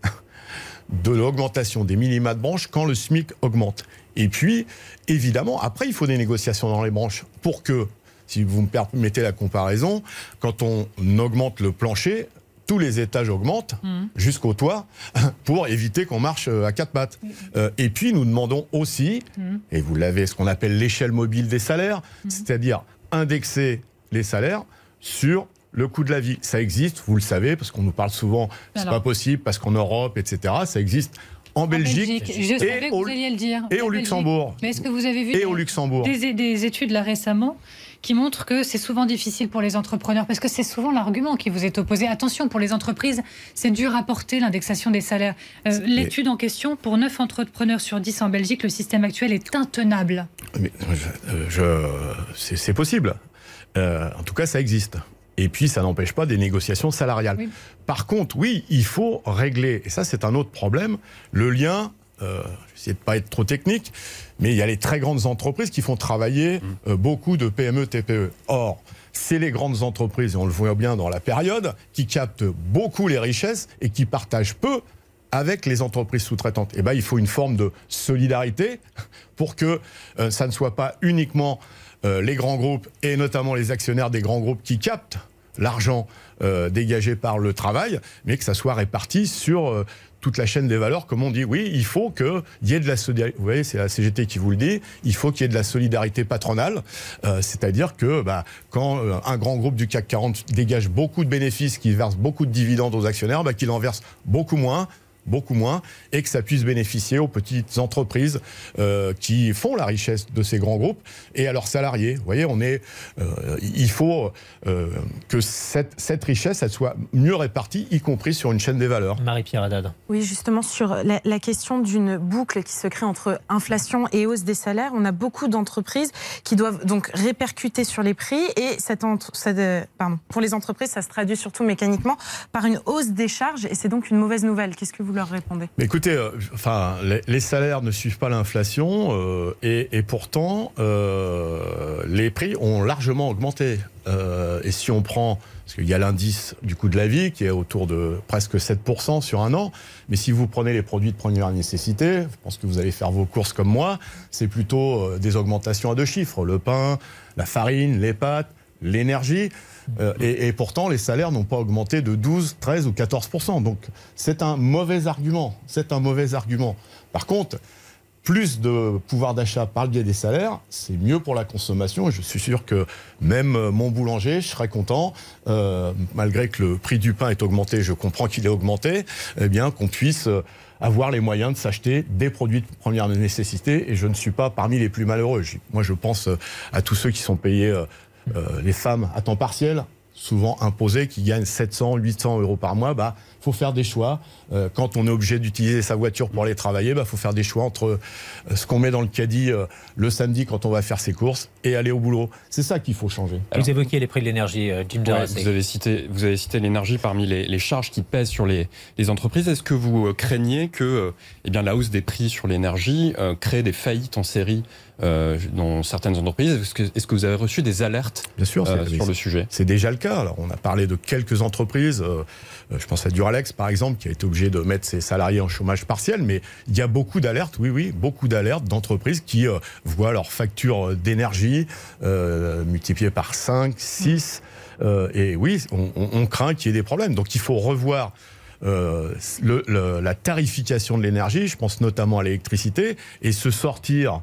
de l'augmentation des minima de branche quand le SMIC augmente. Et puis, évidemment, après, il faut des négociations dans les branches pour que, si vous me permettez la comparaison, quand on augmente le plancher, tous les étages augmentent jusqu'au toit pour éviter qu'on marche euh, à quatre pattes. Euh, et puis, nous demandons aussi, et vous l'avez, ce qu'on appelle l'échelle mobile des salaires, c'est-à-dire indexer les salaires sur le coût de la vie. Ça existe, vous le savez, parce qu'on nous parle souvent, c'est pas possible, parce qu'en Europe, etc., ça existe en Belgique, je savais et, que au, vous alliez le dire. et En au Belgique. Luxembourg. Mais est-ce que vous avez vu Et des études là récemment qui montrent que c'est souvent difficile pour les entrepreneurs parce que c'est souvent l'argument qui vous est opposé. Attention, pour les entreprises, c'est dur à porter l'indexation des salaires. Euh, L'étude en question, pour 9 entrepreneurs sur 10 en Belgique, le système actuel est intenable. Mais, euh, je- c'est c'est possible. Euh, en tout cas, ça existe. Et puis, ça n'empêche pas des négociations salariales. Oui. Par contre, oui, il faut régler, et ça c'est un autre problème, le lien, euh, j'essaie de pas être trop technique, mais il y a les très grandes entreprises qui font travailler euh, beaucoup de PME, TPE. Or, c'est les grandes entreprises, et on le voit bien dans la période, qui captent beaucoup les richesses et qui partagent peu avec les entreprises sous-traitantes. Et ben, il faut une forme de solidarité pour que euh, ça ne soit pas uniquement les grands groupes et notamment les actionnaires des grands groupes qui captent l'argent euh, dégagé par le travail, mais que ça soit réparti sur euh, toute la chaîne des valeurs, comme on dit. Oui, il faut qu'il y ait de la solidarité. Vous voyez, c'est la CGT qui vous le dit. Il faut qu'il y ait de la solidarité patronale, euh, c'est-à-dire que bah, quand euh, un grand groupe du CAC 40 dégage beaucoup de bénéfices, qui verse beaucoup de dividendes aux actionnaires, bah, qu'il en verse beaucoup moins beaucoup moins, et que ça puisse bénéficier aux petites entreprises euh, qui font la richesse de ces grands groupes et à leurs salariés. Vous voyez, on est, euh, il faut euh, que cette, cette richesse elle soit mieux répartie, y compris sur une chaîne des valeurs. Marie-Pierre Haddad. Oui, justement, sur la, la question d'une boucle qui se crée entre inflation et hausse des salaires, on a beaucoup d'entreprises qui doivent donc répercuter sur les prix et cette entre- cette, euh, pardon, pour les entreprises, ça se traduit surtout mécaniquement par une hausse des charges et c'est donc une mauvaise nouvelle. Qu'est-ce que vous leur écoutez, euh, enfin, les, salaires ne suivent pas l'inflation euh, et, pourtant euh, les prix ont largement augmenté. Et si on prend, parce qu'il y a l'indice du coût de la vie qui est autour de presque 7% sur un an, mais si vous prenez les produits de première nécessité, je pense que vous allez faire vos courses comme moi, c'est plutôt des augmentations à deux chiffres. Le pain, la farine, les pâtes, l'énergie. Euh, et, pourtant, les salaires n'ont pas augmenté de 12, 13 ou 14% Donc, c'est un mauvais argument. C'est un mauvais argument. Par contre, plus de pouvoir d'achat par le biais des salaires, c'est mieux pour la consommation. Et je suis sûr que même euh, mon boulanger, je serais content, euh, malgré que le prix du pain est augmenté, je comprends qu'il est augmenté, eh bien qu'on puisse avoir les moyens de s'acheter des produits de première nécessité. Et je ne suis pas parmi les plus malheureux. Moi, je pense à tous ceux qui sont payés, les femmes à temps partiel, souvent imposées, qui gagnent 700, 800 euros par mois. Bah, faut faire des choix. Euh, quand on est obligé d'utiliser sa voiture pour aller travailler, bah, faut faire des choix entre euh, ce qu'on met dans le caddie euh, le samedi quand on va faire ses courses et aller au boulot. C'est ça qu'il faut changer. Vous évoquiez les prix de l'énergie, euh, Jim Ouais, vous avez cité, vous avez cité l'énergie parmi les, les charges qui pèsent sur les, les entreprises. Est-ce que vous euh, craignez que euh, eh bien, la hausse des prix sur l'énergie euh, crée des faillites en série euh, dans certaines entreprises Est-ce que, est-ce que vous avez reçu des alertes Bien sûr, euh, c'est- sur le sujet? C'est déjà le cas. Alors, on a parlé de quelques entreprises. euh, euh, je pense à Duralex, par exemple, qui a été obligé de mettre ses salariés en chômage partiel. Mais il y a beaucoup d'alertes, oui, oui, beaucoup d'alertes d'entreprises qui euh, voient leur facture d'énergie euh, multipliée par 5, 6. euh, et oui, on, on- on craint qu'il y ait des problèmes. Donc, il faut revoir euh, le- le- la tarification de l'énergie, je pense notamment à l'électricité, et se sortir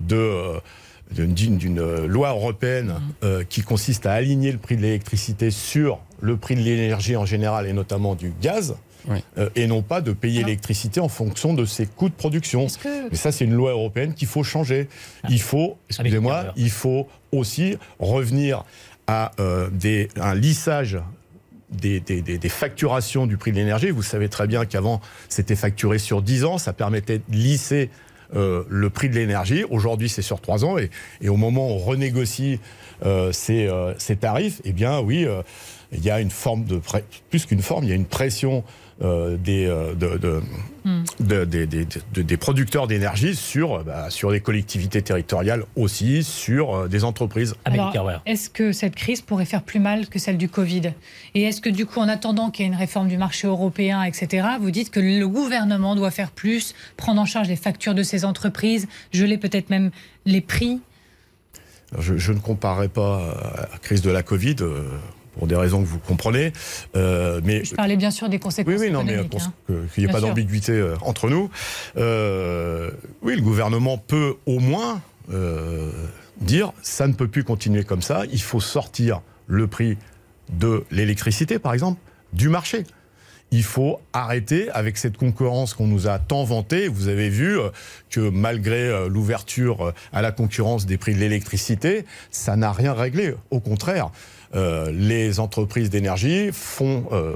de euh, d'une- loi européenne euh, qui consiste à aligner le prix de l'électricité sur le prix de l'énergie en général et notamment du gaz, Oui. euh, et non pas de payer l'électricité en fonction de ses coûts de production. Que Mais ça, c'est une loi européenne qu'il faut changer. Il faut, excusez-moi, Carver. il faut aussi revenir à euh, des, un lissage des- des facturations du prix de l'énergie. Vous savez très bien qu'avant, c'était facturé sur 10 ans. Ça permettait de lisser euh, le prix de l'énergie. Aujourd'hui, c'est sur 3 ans. Et, au moment où on renégocie euh, ces, euh, ces tarifs, eh bien, oui, il y a une forme de... Plus qu'une forme, il y a une pression euh, des, euh, de- de- Hmm. de- des- des- de- des producteurs d'énergie sur, bah, sur les collectivités territoriales aussi, sur euh, des entreprises. Est-ce que cette crise pourrait faire plus mal que celle du Covid? Et est-ce que du coup, en attendant qu'il y ait une réforme du marché européen, etc., vous dites que le gouvernement doit faire plus, prendre en charge les factures de ces entreprises, geler peut-être même les prix? Je, je ne comparerai pas à la crise de la Covid, euh, pour des raisons que vous comprenez, euh, mais Je parlais bien sûr des conséquences Oui, oui, non, mais pour hein. qu'il n'y ait Bien pas d'ambiguïté euh, entre nous. Euh, oui, le gouvernement peut au moins euh, dire ça ne peut plus continuer comme ça. Il faut sortir le prix de l'électricité, par exemple, du marché. Il faut arrêter avec cette concurrence qu'on nous a tant vantée. Vous avez vu euh, que malgré euh, l'ouverture euh, à la concurrence des prix de l'électricité, ça n'a rien réglé. Au contraire, euh, les entreprises d'énergie font euh,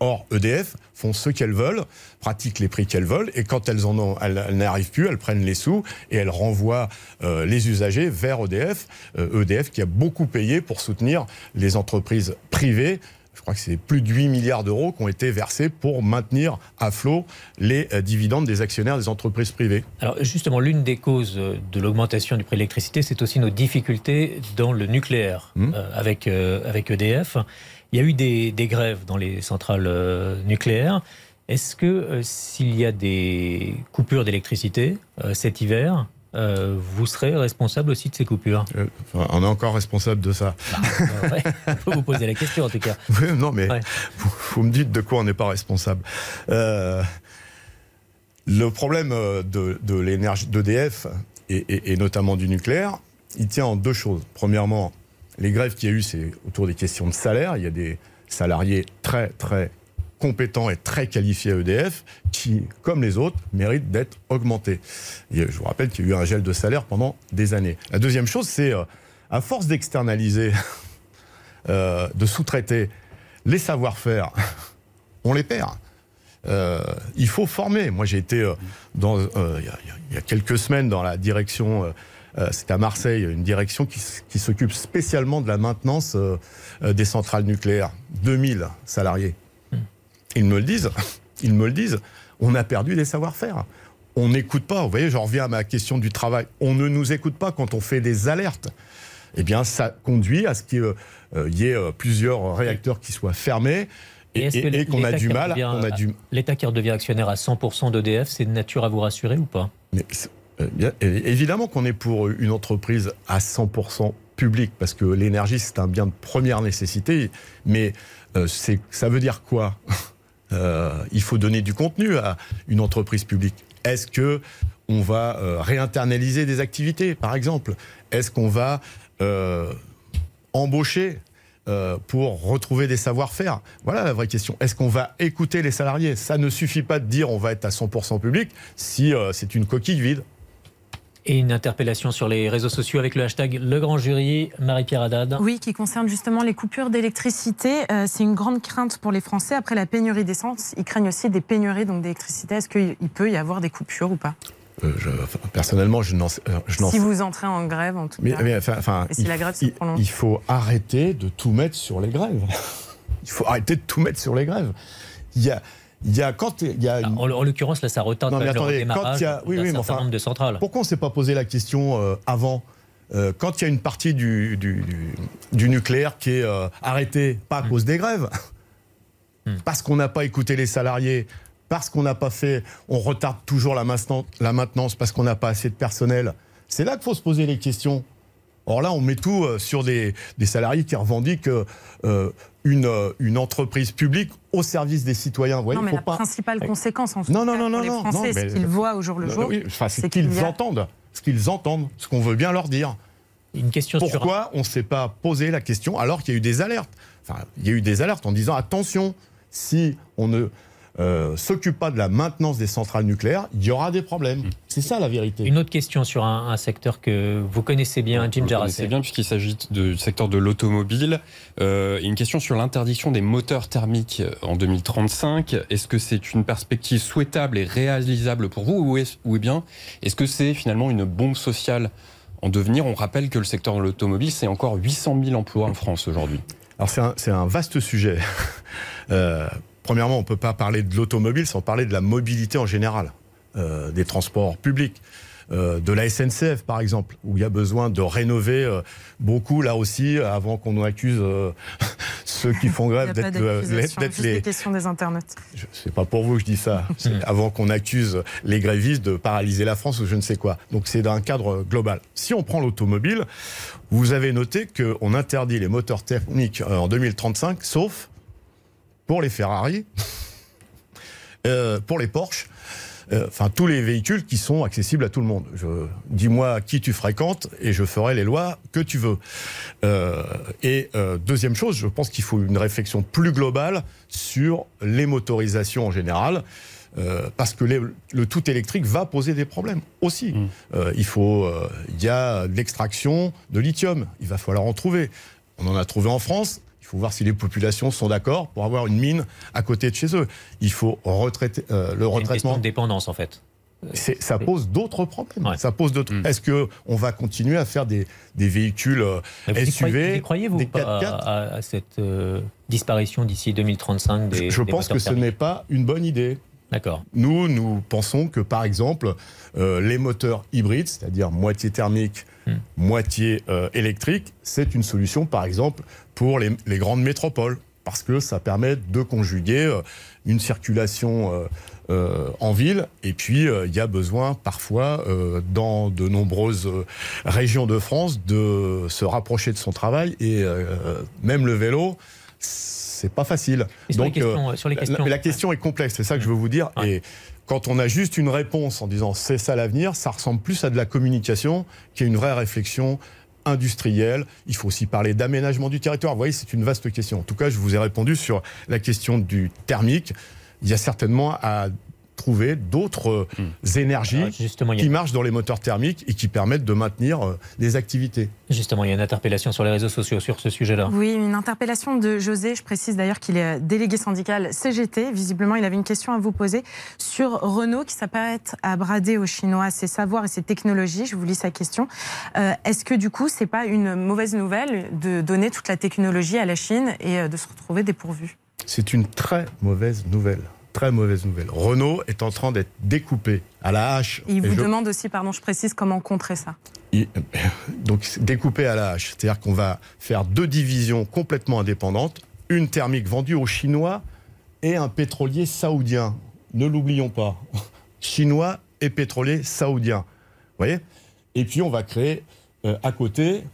Or, EDF font ce qu'elles veulent, pratiquent les prix qu'elles veulent, et quand elles n'arrivent plus, elles prennent les sous et elles renvoient euh, les usagers vers EDF. EDF qui a beaucoup payé pour soutenir les entreprises privées. Je crois que c'est plus de 8 milliards d'euros qui ont été versés pour maintenir à flot les euh, dividendes des actionnaires des entreprises privées. Alors justement, l'une des causes euh, de l'augmentation du prix de l'électricité, c'est aussi nos difficultés dans le nucléaire Hmm. euh, avec, euh, avec EDF. Il y a eu des, des grèves dans les centrales euh, nucléaires. Est-ce que s'il y a des coupures d'électricité cet hiver, euh, vous serez responsable aussi de ces coupures Euh, enfin, on est encore responsable de ça. Euh, ouais, On peut vous poser la question en tout cas. Oui, non, mais Ouais. vous, vous me dites de quoi on n'est pas responsable. Euh, le problème de, de l'énergie d'EDF et, et- et notamment du nucléaire, il tient en deux choses. Premièrement, les grèves qu'il y a eu, c'est autour des questions de salaire. Il y a des salariés très très compétents et très qualifiés à EDF qui, comme les autres, méritent d'être augmentés. Et je vous rappelle qu'il y a eu un gel de salaire pendant des années. La deuxième chose, c'est euh, à force d'externaliser, euh, de sous-traiter les savoir-faire, on les perd. Euh, il faut former. Moi, j'ai été euh, euh, il y, a- quelques semaines dans la direction, euh, euh, c'est à Marseille, une direction qui, s'occupe spécialement de la maintenance euh, euh, des centrales nucléaires. 2000 salariés. Ils me le disent. ils me le disent, on a perdu des savoir-faire. On n'écoute pas. Vous voyez, j'en reviens à ma question du travail. On ne nous écoute pas quand on fait des alertes. Eh bien, ça conduit à ce qu'il y ait plusieurs réacteurs qui soient fermés et, qu'on a du mal. L'État qui redevient actionnaire à 100% d'EDF, c'est de nature à vous rassurer ou pas? Euh, Évidemment qu'on est pour une entreprise à 100% publique, parce que l'énergie, c'est un bien de première nécessité. Mais euh, ça veut dire quoi? Euh, Il faut donner du contenu à une entreprise publique. Est-ce que on va réinternaliser des activités, par exemple? Est-ce qu'on va embaucher euh, pour retrouver des savoir-faire? Voilà la vraie question. Est-ce qu'on va écouter les salariés? Ça ne suffit pas de dire on va être à 100% public si euh, c'est une coquille vide. Et une interpellation sur les réseaux sociaux avec le hashtag Le Grand Jury, Marie-Pierre Haddad. Oui, qui concerne justement les coupures d'électricité. Euh, c'est une grande crainte pour les Français. Après la pénurie d'essence, ils craignent aussi des pénuries d'électricité. Est-ce qu'il peut y avoir des coupures ou pas? Euh, personnellement, je n'en sais. Euh, si vous entrez en grève, en tout cas. enfin, et si la grève se prolonge. Il faut arrêter de tout mettre sur les grèves. il faut arrêter de tout mettre sur les grèves. Il y a. Il y a, quand il y a en, l'occurrence, là, ça retarde non, mais attendez, le démarrage il y a, oui, oui, enfin, nombre de centrales. Pourquoi on ne s'est pas posé la question euh, avant Quand il y a une partie du, du, du, nucléaire qui est arrêtée, pas à hmm. cause des grèves, hmm. parce qu'on n'a pas écouté les salariés, parce qu'on n'a pas fait, on retarde toujours la maintenance, la maintenance parce qu'on n'a pas assez de personnel. C'est là qu'il faut se poser les questions. Or là, on met tout euh, sur des, salariés qui revendiquent euh, une, euh, une, entreprise publique au service des citoyens. non, mais la principale conséquence en non, non, non, pour les Français, ce qu'ils voient au jour le jour, c'est qu'ils entendent, ce qu'ils entendent, ce qu'on veut bien leur dire. Une question Pourquoi on ne s'est pas posé la question alors qu'il y a eu des alertes? Enfin, il y a eu des alertes en disant attention, si on ne euh, s'occupe pas de la maintenance des centrales nucléaires, il y aura des problèmes. Mm. C'est ça la vérité. Une autre question sur un, secteur que vous connaissez bien, Jim Jarassé. C'est bien puisqu'il s'agit du secteur de l'automobile. Euh, une question sur l'interdiction des moteurs thermiques en 2035. Est-ce que c'est une perspective souhaitable et réalisable pour vous ou, est, ou bien est-ce que c'est finalement une bombe sociale en devenir? On rappelle que le secteur de l'automobile, c'est encore 800 000 emplois en France aujourd'hui. Alors c'est un, un, vaste sujet. Euh, Premièrement, on ne peut pas parler de l'automobile sans parler de la mobilité en général, euh, des transports publics. Euh, de la SNCF par exemple, où il y a besoin de rénover euh, beaucoup là aussi, avant qu'on nous accuse ceux qui font grève d'être les. questions des internautes. C'est pas pour vous que je dis ça. avant qu'on accuse les grévistes de paralyser la France ou je ne sais quoi. Donc c'est dans un cadre global. Si on prend l'automobile, vous avez noté qu'on interdit les moteurs thermiques en 2035, sauf pour les Ferrari, euh, pour les Porsche, euh, enfin tous les véhicules qui sont accessibles à tout le monde. Dis-moi qui tu fréquentes et je ferai les lois que tu veux. Euh, et deuxième chose, je pense qu'il faut une réflexion plus globale sur les motorisations en général. parce que le tout électrique va poser des problèmes aussi. Mmh. il faut, il y a l'extraction de lithium, il va falloir en trouver. On en a trouvé en France, faut voir si les populations sont d'accord pour avoir une mine à côté de chez eux. Il faut retraiter euh, le retraitement. Une de dépendance en fait. Ça pose d'autres problèmes. Ça pose d'autres. Est-ce que on va continuer à faire des, des véhicules vous SUV, croyez-vous des 4 à, à, cette euh, disparition d'ici 2035 des Je, pense que ce n'est pas une bonne idée. D'accord. Nous, nous pensons que, par exemple, euh, les moteurs hybrides, c'est-à-dire moitié thermique, hmm. moitié euh, électrique, c'est une solution, par exemple, pour les, grandes métropoles, parce que ça permet de conjuguer euh, une circulation en ville, et puis il y a besoin parfois, dans de nombreuses régions de France, de se rapprocher de son travail, et même le vélo c'est pas facile. Donc, euh, La, question est complexe, c'est ça que je veux vous dire. Et quand on a juste une réponse en disant c'est ça l'avenir, ça ressemble plus à de la communication qu'à une vraie réflexion industrielle. Il faut aussi parler d'aménagement du territoire. Vous voyez, c'est une vaste question. En tout cas, je vous ai répondu sur la question du thermique. Il y a certainement à trouver d'autres hmm. énergies qui marchent dans les moteurs thermiques et qui permettent de maintenir euh, les activités. Justement, il y a une interpellation sur les réseaux sociaux sur ce sujet-là. Oui, une interpellation de José. Je précise d'ailleurs qu'il est délégué syndical CGT. Visiblement, il avait une question à vous poser sur Renault qui s'apprête à brader aux Chinois ses savoirs et ses technologies. Je vous lis sa question. Euh, est-ce que du coup, c'est pas une mauvaise nouvelle de donner toute la technologie à la Chine et euh, de se retrouver dépourvu C'est une très mauvaise nouvelle très mauvaise nouvelle. Renault est en train d'être découpé à la hache. Il vous je- demande aussi, pardon, je précise, comment contrer ça. il- donc découpé à la hache. C'est-à-dire qu'on va faire deux divisions complètement indépendantes, une thermique vendue aux Chinois et un pétrolier saoudien. Ne l'oublions pas. Chinois et pétrolier saoudien. Vous voyez? Et puis on va créer euh, à côté,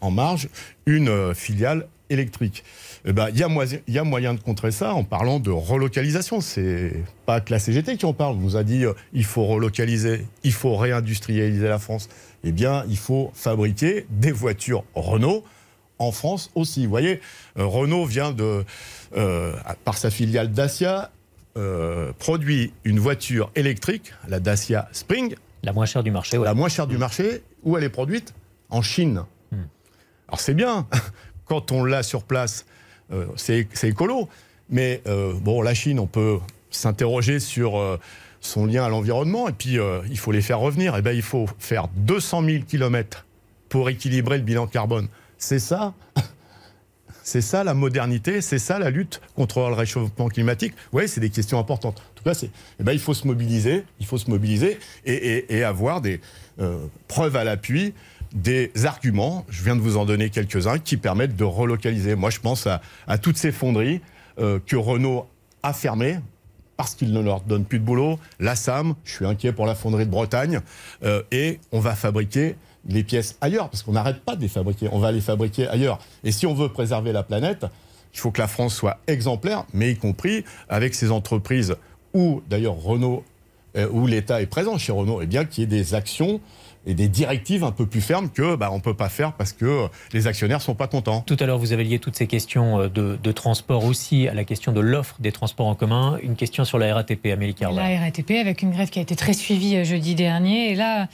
en marge, une euh, filiale électrique. Eh ben, Il y, a y moyen de contrer ça en parlant de relocalisation. C'est pas que la CGT qui en parle. On nous a dit euh, il faut relocaliser, il faut réindustrialiser la France. Eh bien, il faut fabriquer des voitures Renault en France aussi. Vous voyez, euh, Renault vient de, euh, par sa filiale Dacia, euh, produit une voiture électrique, la Dacia Spring, La moins chère du marché, ouais. la moins chère du marché, où elle est produite En Chine. Alors c'est bien, quand on l'a sur place, c'est c'est écolo, mais euh, bon, la Chine, on peut s'interroger sur euh, son lien à l'environnement, et puis euh, il faut les faire revenir. Et ben, il faut faire 200 000 kilomètres pour équilibrer le bilan carbone. C'est ça la modernité, c'est ça la lutte contre le réchauffement climatique. Oui, c'est des questions importantes. En tout cas, eh ben, il faut se mobiliser, il faut se mobiliser et, avoir des euh, preuves à l'appui, des arguments. Je viens de vous en donner quelques-uns qui permettent de relocaliser. Moi, je pense à, toutes ces fonderies euh, que Renault a fermées parce qu'il ne leur donne plus de boulot. La SAM, je suis inquiet pour la fonderie de Bretagne, euh, et on va fabriquer les pièces ailleurs, parce qu'on n'arrête pas de les fabriquer, on va les fabriquer ailleurs. Et si on veut préserver la planète, il faut que la France soit exemplaire, mais y compris avec ses entreprises, où d'ailleurs Renault, euh, où l'État est présent chez Renault, et bien qu'il y ait des actions et des directives un peu plus fermes que bah, on ne peut pas faire parce que les actionnaires sont pas contents. Tout à l'heure, vous avez lié toutes ces questions euh, de, de transport aussi à la question de l'offre des transports en commun. Une question sur la RATP, Amélie Carval. La RATP avec une grève qui a été très suivie euh, jeudi dernier. Et là,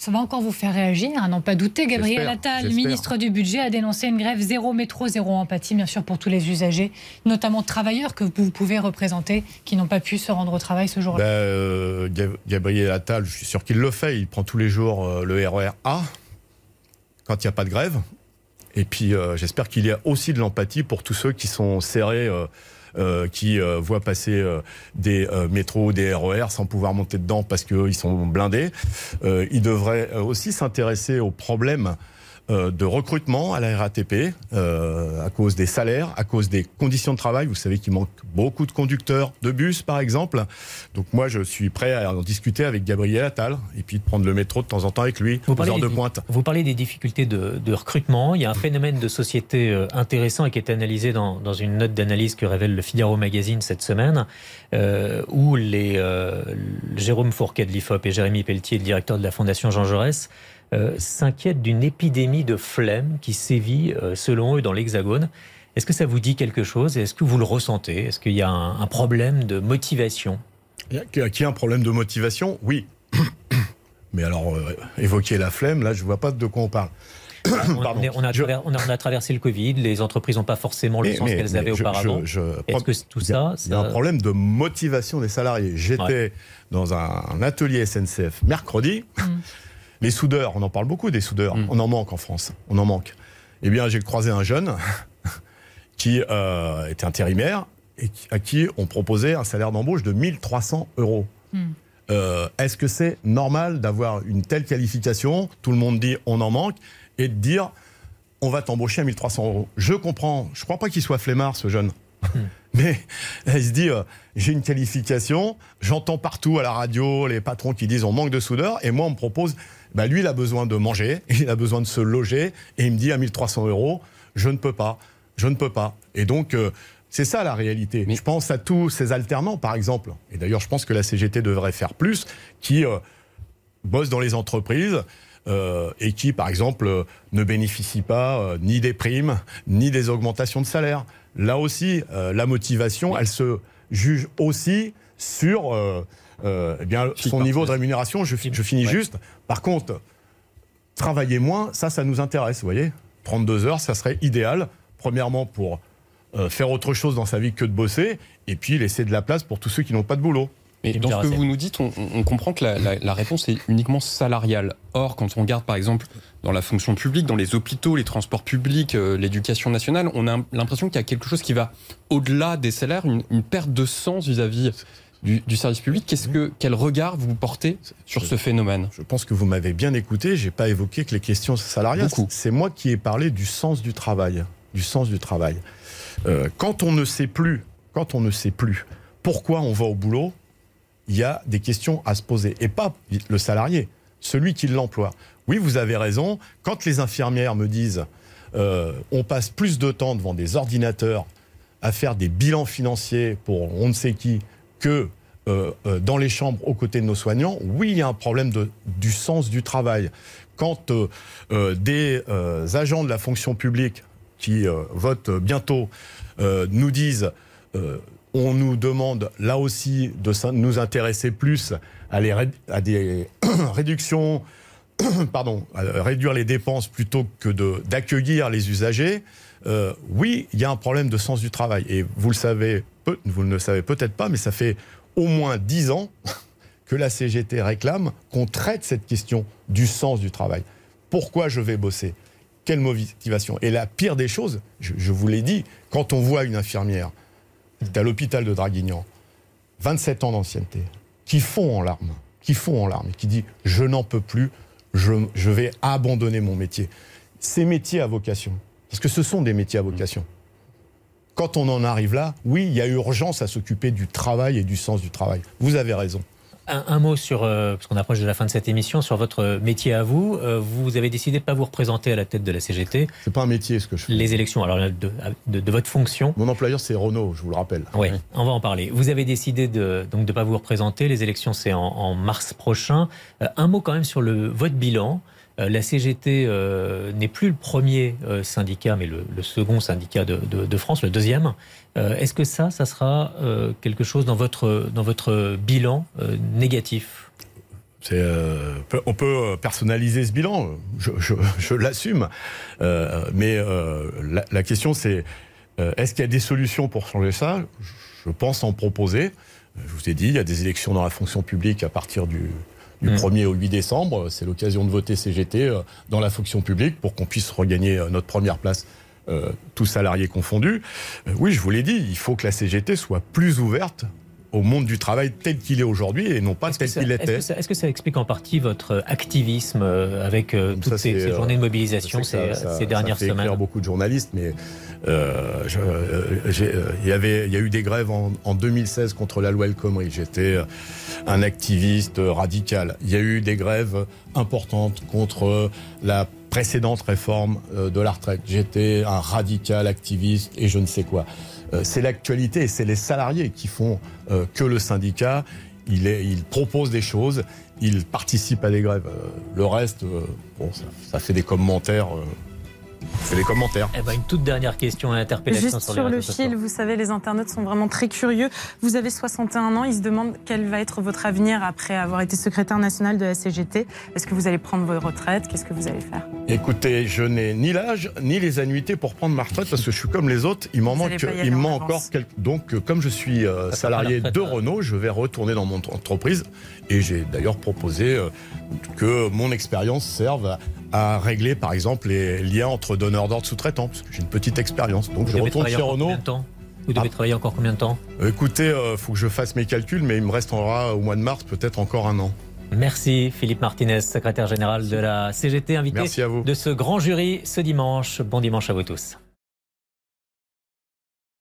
ça va encore vous faire réagir, à n'en pas douter. Gabriel Attal, ministre du Budget, a dénoncé une grève zéro métro, zéro empathie, bien sûr, pour tous les usagers, notamment travailleurs que vous pouvez représenter, qui n'ont pas pu se rendre au travail ce jour-là. Ben, euh, Gab- Gabriel Attal, je suis sûr qu'il le fait. Il prend tous les jours euh, le RER A quand il n'y a pas de grève. Et puis, euh, j'espère qu'il y a aussi de l'empathie pour tous ceux qui sont serrés, euh, qui euh, voient passer euh, des euh, métros, des RER sans pouvoir monter dedans parce qu'ils sont blindés. Euh, il devrait euh, aussi s'intéresser aux problèmes de recrutement à la RATP euh, à cause des salaires, à cause des conditions de travail. Vous savez qu'il manque beaucoup de conducteurs de bus, par exemple. Donc moi, je suis prêt à en discuter avec Gabriel Attal et puis de prendre le métro de temps en temps avec lui Vous aux parlez, heures de des, pointe. vous parlez des difficultés de, de recrutement. Il y a un phénomène de société euh, intéressant et qui est analysé dans, dans une note d'analyse que révèle le Figaro Magazine cette semaine, euh, où les, euh, Jérôme Fourquet de l'IFOP et Jérémy Pelletier, le directeur de la Fondation Jean Jaurès, euh, s'inquiètent d'une épidémie de flemme qui sévit, euh, selon eux, dans l'Hexagone. Est-ce que ça vous dit quelque chose Est-ce que vous le ressentez? Est-ce qu'il y a un, un problème de motivation? Il y a- Qu'il y a un problème de motivation Oui. Mais alors, euh, évoquer la flemme, là, je vois pas de quoi on parle. on, Pardon. est- on a Je- traver- on a- on a traversé le Covid, les entreprises n'ont pas forcément le Mais- sens qu'elles avaient je- auparavant. je- je- Est-ce que tout il y a- ça, Il y a un problème de motivation des salariés. J'étais dans un, un atelier SNCF mercredi. Les soudeurs, on en parle beaucoup des soudeurs. Mm. On en manque en France. On en manque. Eh bien, j'ai croisé un jeune qui euh, était intérimaire et à qui on proposait un salaire d'embauche de 1300 euros. Hmm. Euh, Est-ce que c'est normal d'avoir une telle qualification? Tout le monde dit on en manque et de dire on va t'embaucher à 1300 euros. Je comprends. Je crois pas qu'il soit flemmard ce jeune. Mais il se dit, euh, j'ai une qualification, j'entends partout à la radio les patrons qui disent on manque de soudeurs, et moi on me propose, bah, lui il a besoin de manger, il a besoin de se loger, et il me dit à 1300 euros, je ne peux pas, je ne peux pas. Et donc euh, c'est ça la réalité. Mais- Je pense à tous ces alternants par exemple, et d'ailleurs je pense que la CGT devrait faire plus, qui euh, bossent dans les entreprises. Euh, et qui, par exemple, euh, ne bénéficient pas euh, ni des primes, ni des augmentations de salaire. Là aussi, la motivation, elle se juge aussi sur eh bien, son niveau de rémunération. Je, fi- je finis Ouais. juste. Par contre, travailler moins, ça, ça nous intéresse, vous voyez 32 heures, ça serait idéal. Premièrement, pour euh, faire autre chose dans sa vie que de bosser, et puis laisser de la place pour tous ceux qui n'ont pas de boulot. Mais dans ce que vous nous dites, on, on comprend que la, la- la réponse est uniquement salariale. Or, quand on regarde par exemple dans la fonction publique, dans les hôpitaux, les transports publics, euh, l'éducation nationale, on a l'impression qu'il y a quelque chose qui va au-delà des salaires, une, une perte de sens vis-à-vis du, service public. Qu'est-ce que, quel regard vous portez sur ce phénomène? Je pense que vous m'avez bien écouté. J'ai pas évoqué que les questions salariales. C'est moi qui ai parlé du sens du travail. Du sens du travail. Euh, quand on ne sait plus, quand on ne sait plus pourquoi on va au boulot, il y a des questions à se poser. Et pas le salarié, celui qui l'emploie. Oui, vous avez raison. Quand les infirmières me disent euh, on passe plus de temps devant des ordinateurs à faire des bilans financiers pour on ne sait qui que euh, euh, dans les chambres aux côtés de nos soignants, oui, il y a un problème du sens du travail. Quand des agents de la fonction publique qui votent bientôt nous disent on nous demande là aussi de nous intéresser plus à, à des réductions pardon, réduire les dépenses plutôt que d'accueillir les usagers, euh, oui, il y a un problème de sens du travail. Et vous le savez, vous ne le savez peut-être pas, mais ça fait au moins dix ans que la CGT réclame qu'on traite cette question du sens du travail. Pourquoi je vais bosser? Quelle motivation? Et la pire des choses, je vous l'ai dit, quand on voit une infirmière à l'hôpital de Draguignan, 27 ans d'ancienneté, qui fond en larmes, qui fond en larmes, qui dit je n'en peux plus, je, vais abandonner mon métier. Ces métiers à vocation, parce que ce sont des métiers à vocation. Quand on en arrive là, oui, il y a urgence à s'occuper du travail et du sens du travail. Vous avez raison. Un, mot sur, euh, parce qu'on approche de la fin de cette émission, sur votre métier à vous. Euh, vous avez décidé de ne pas vous représenter à la tête de la CGT. C'est pas un métier ce que je fais. Les élections, alors de, votre fonction. Mon employeur c'est Renault, je vous le rappelle. Oui, on va en parler. Vous avez décidé de donc de pas vous représenter. Les élections c'est en, mars prochain. Euh, un mot quand même sur le votre bilan. Euh, la CGT euh, n'est plus le premier euh, syndicat, mais le, second syndicat de, France, le deuxième. Est-ce que ça, ça sera quelque chose dans votre, dans votre bilan négatif? On peut personnaliser ce bilan, je, l'assume, mais la, question c'est est-ce qu'il y a des solutions pour changer ça? Je pense en proposer. Je vous ai dit, il y a des élections dans la fonction publique à partir du, du 1er mm. au 8 décembre. C'est l'occasion de voter CGT euh, dans la fonction publique pour qu'on puisse regagner euh, notre première place. Euh, tous salariés confondus. oui, je vous l'ai dit, il faut que la CGT soit plus ouverte au monde du travail tel qu'il est aujourd'hui et non pas tel qu'il était. Est-ce que, ça explique en partie votre activisme avec toutes ces, journées de mobilisation ces, ces, dernières ça fait semaines beaucoup de journalistes, mais euh, il, y avait, il y a eu des grèves en, en 2016 contre la loi El Khomri. J'étais un activiste radical. Il y a eu des grèves importantes contre la précédente réforme euh, de la retraite. J'étais un radical activiste et je ne sais quoi. Euh, c'est l'actualité et c'est les salariés qui font euh, que le syndicat, il, propose des choses, il participe à des grèves. Le reste, bon, ça fait des commentaires c'est les commentaires. Eh ben, une toute dernière question à l'interpellation sur, sur le fil, vous savez, les internautes sont vraiment très curieux. Vous avez 61 ans, ils se demandent quel va être votre avenir après avoir été secrétaire national de la CGT. Est-ce que vous allez prendre vos retraites? Qu'est-ce que vous allez faire? Écoutez, je n'ai ni l'âge ni les annuités pour prendre ma retraite parce que je suis comme les autres. Il m'en manque, il manque encore quelques. Donc, euh, comme je suis euh, salarié de Renault, je vais retourner dans mon entreprise et j'ai d'ailleurs proposé euh, que mon expérience serve à régler, par exemple, les liens entre donneurs d'ordre sous-traitants, parce que j'ai une petite expérience. Donc je retourne chez Renault. Vous devez ah. travailler encore combien de temps Écoutez, il euh, faut que je fasse mes calculs, mais il me restera au mois de mars peut-être encore un an. Merci Philippe Martinez, secrétaire général de la CGT, invité de ce grand jury ce dimanche. Bon dimanche à vous tous.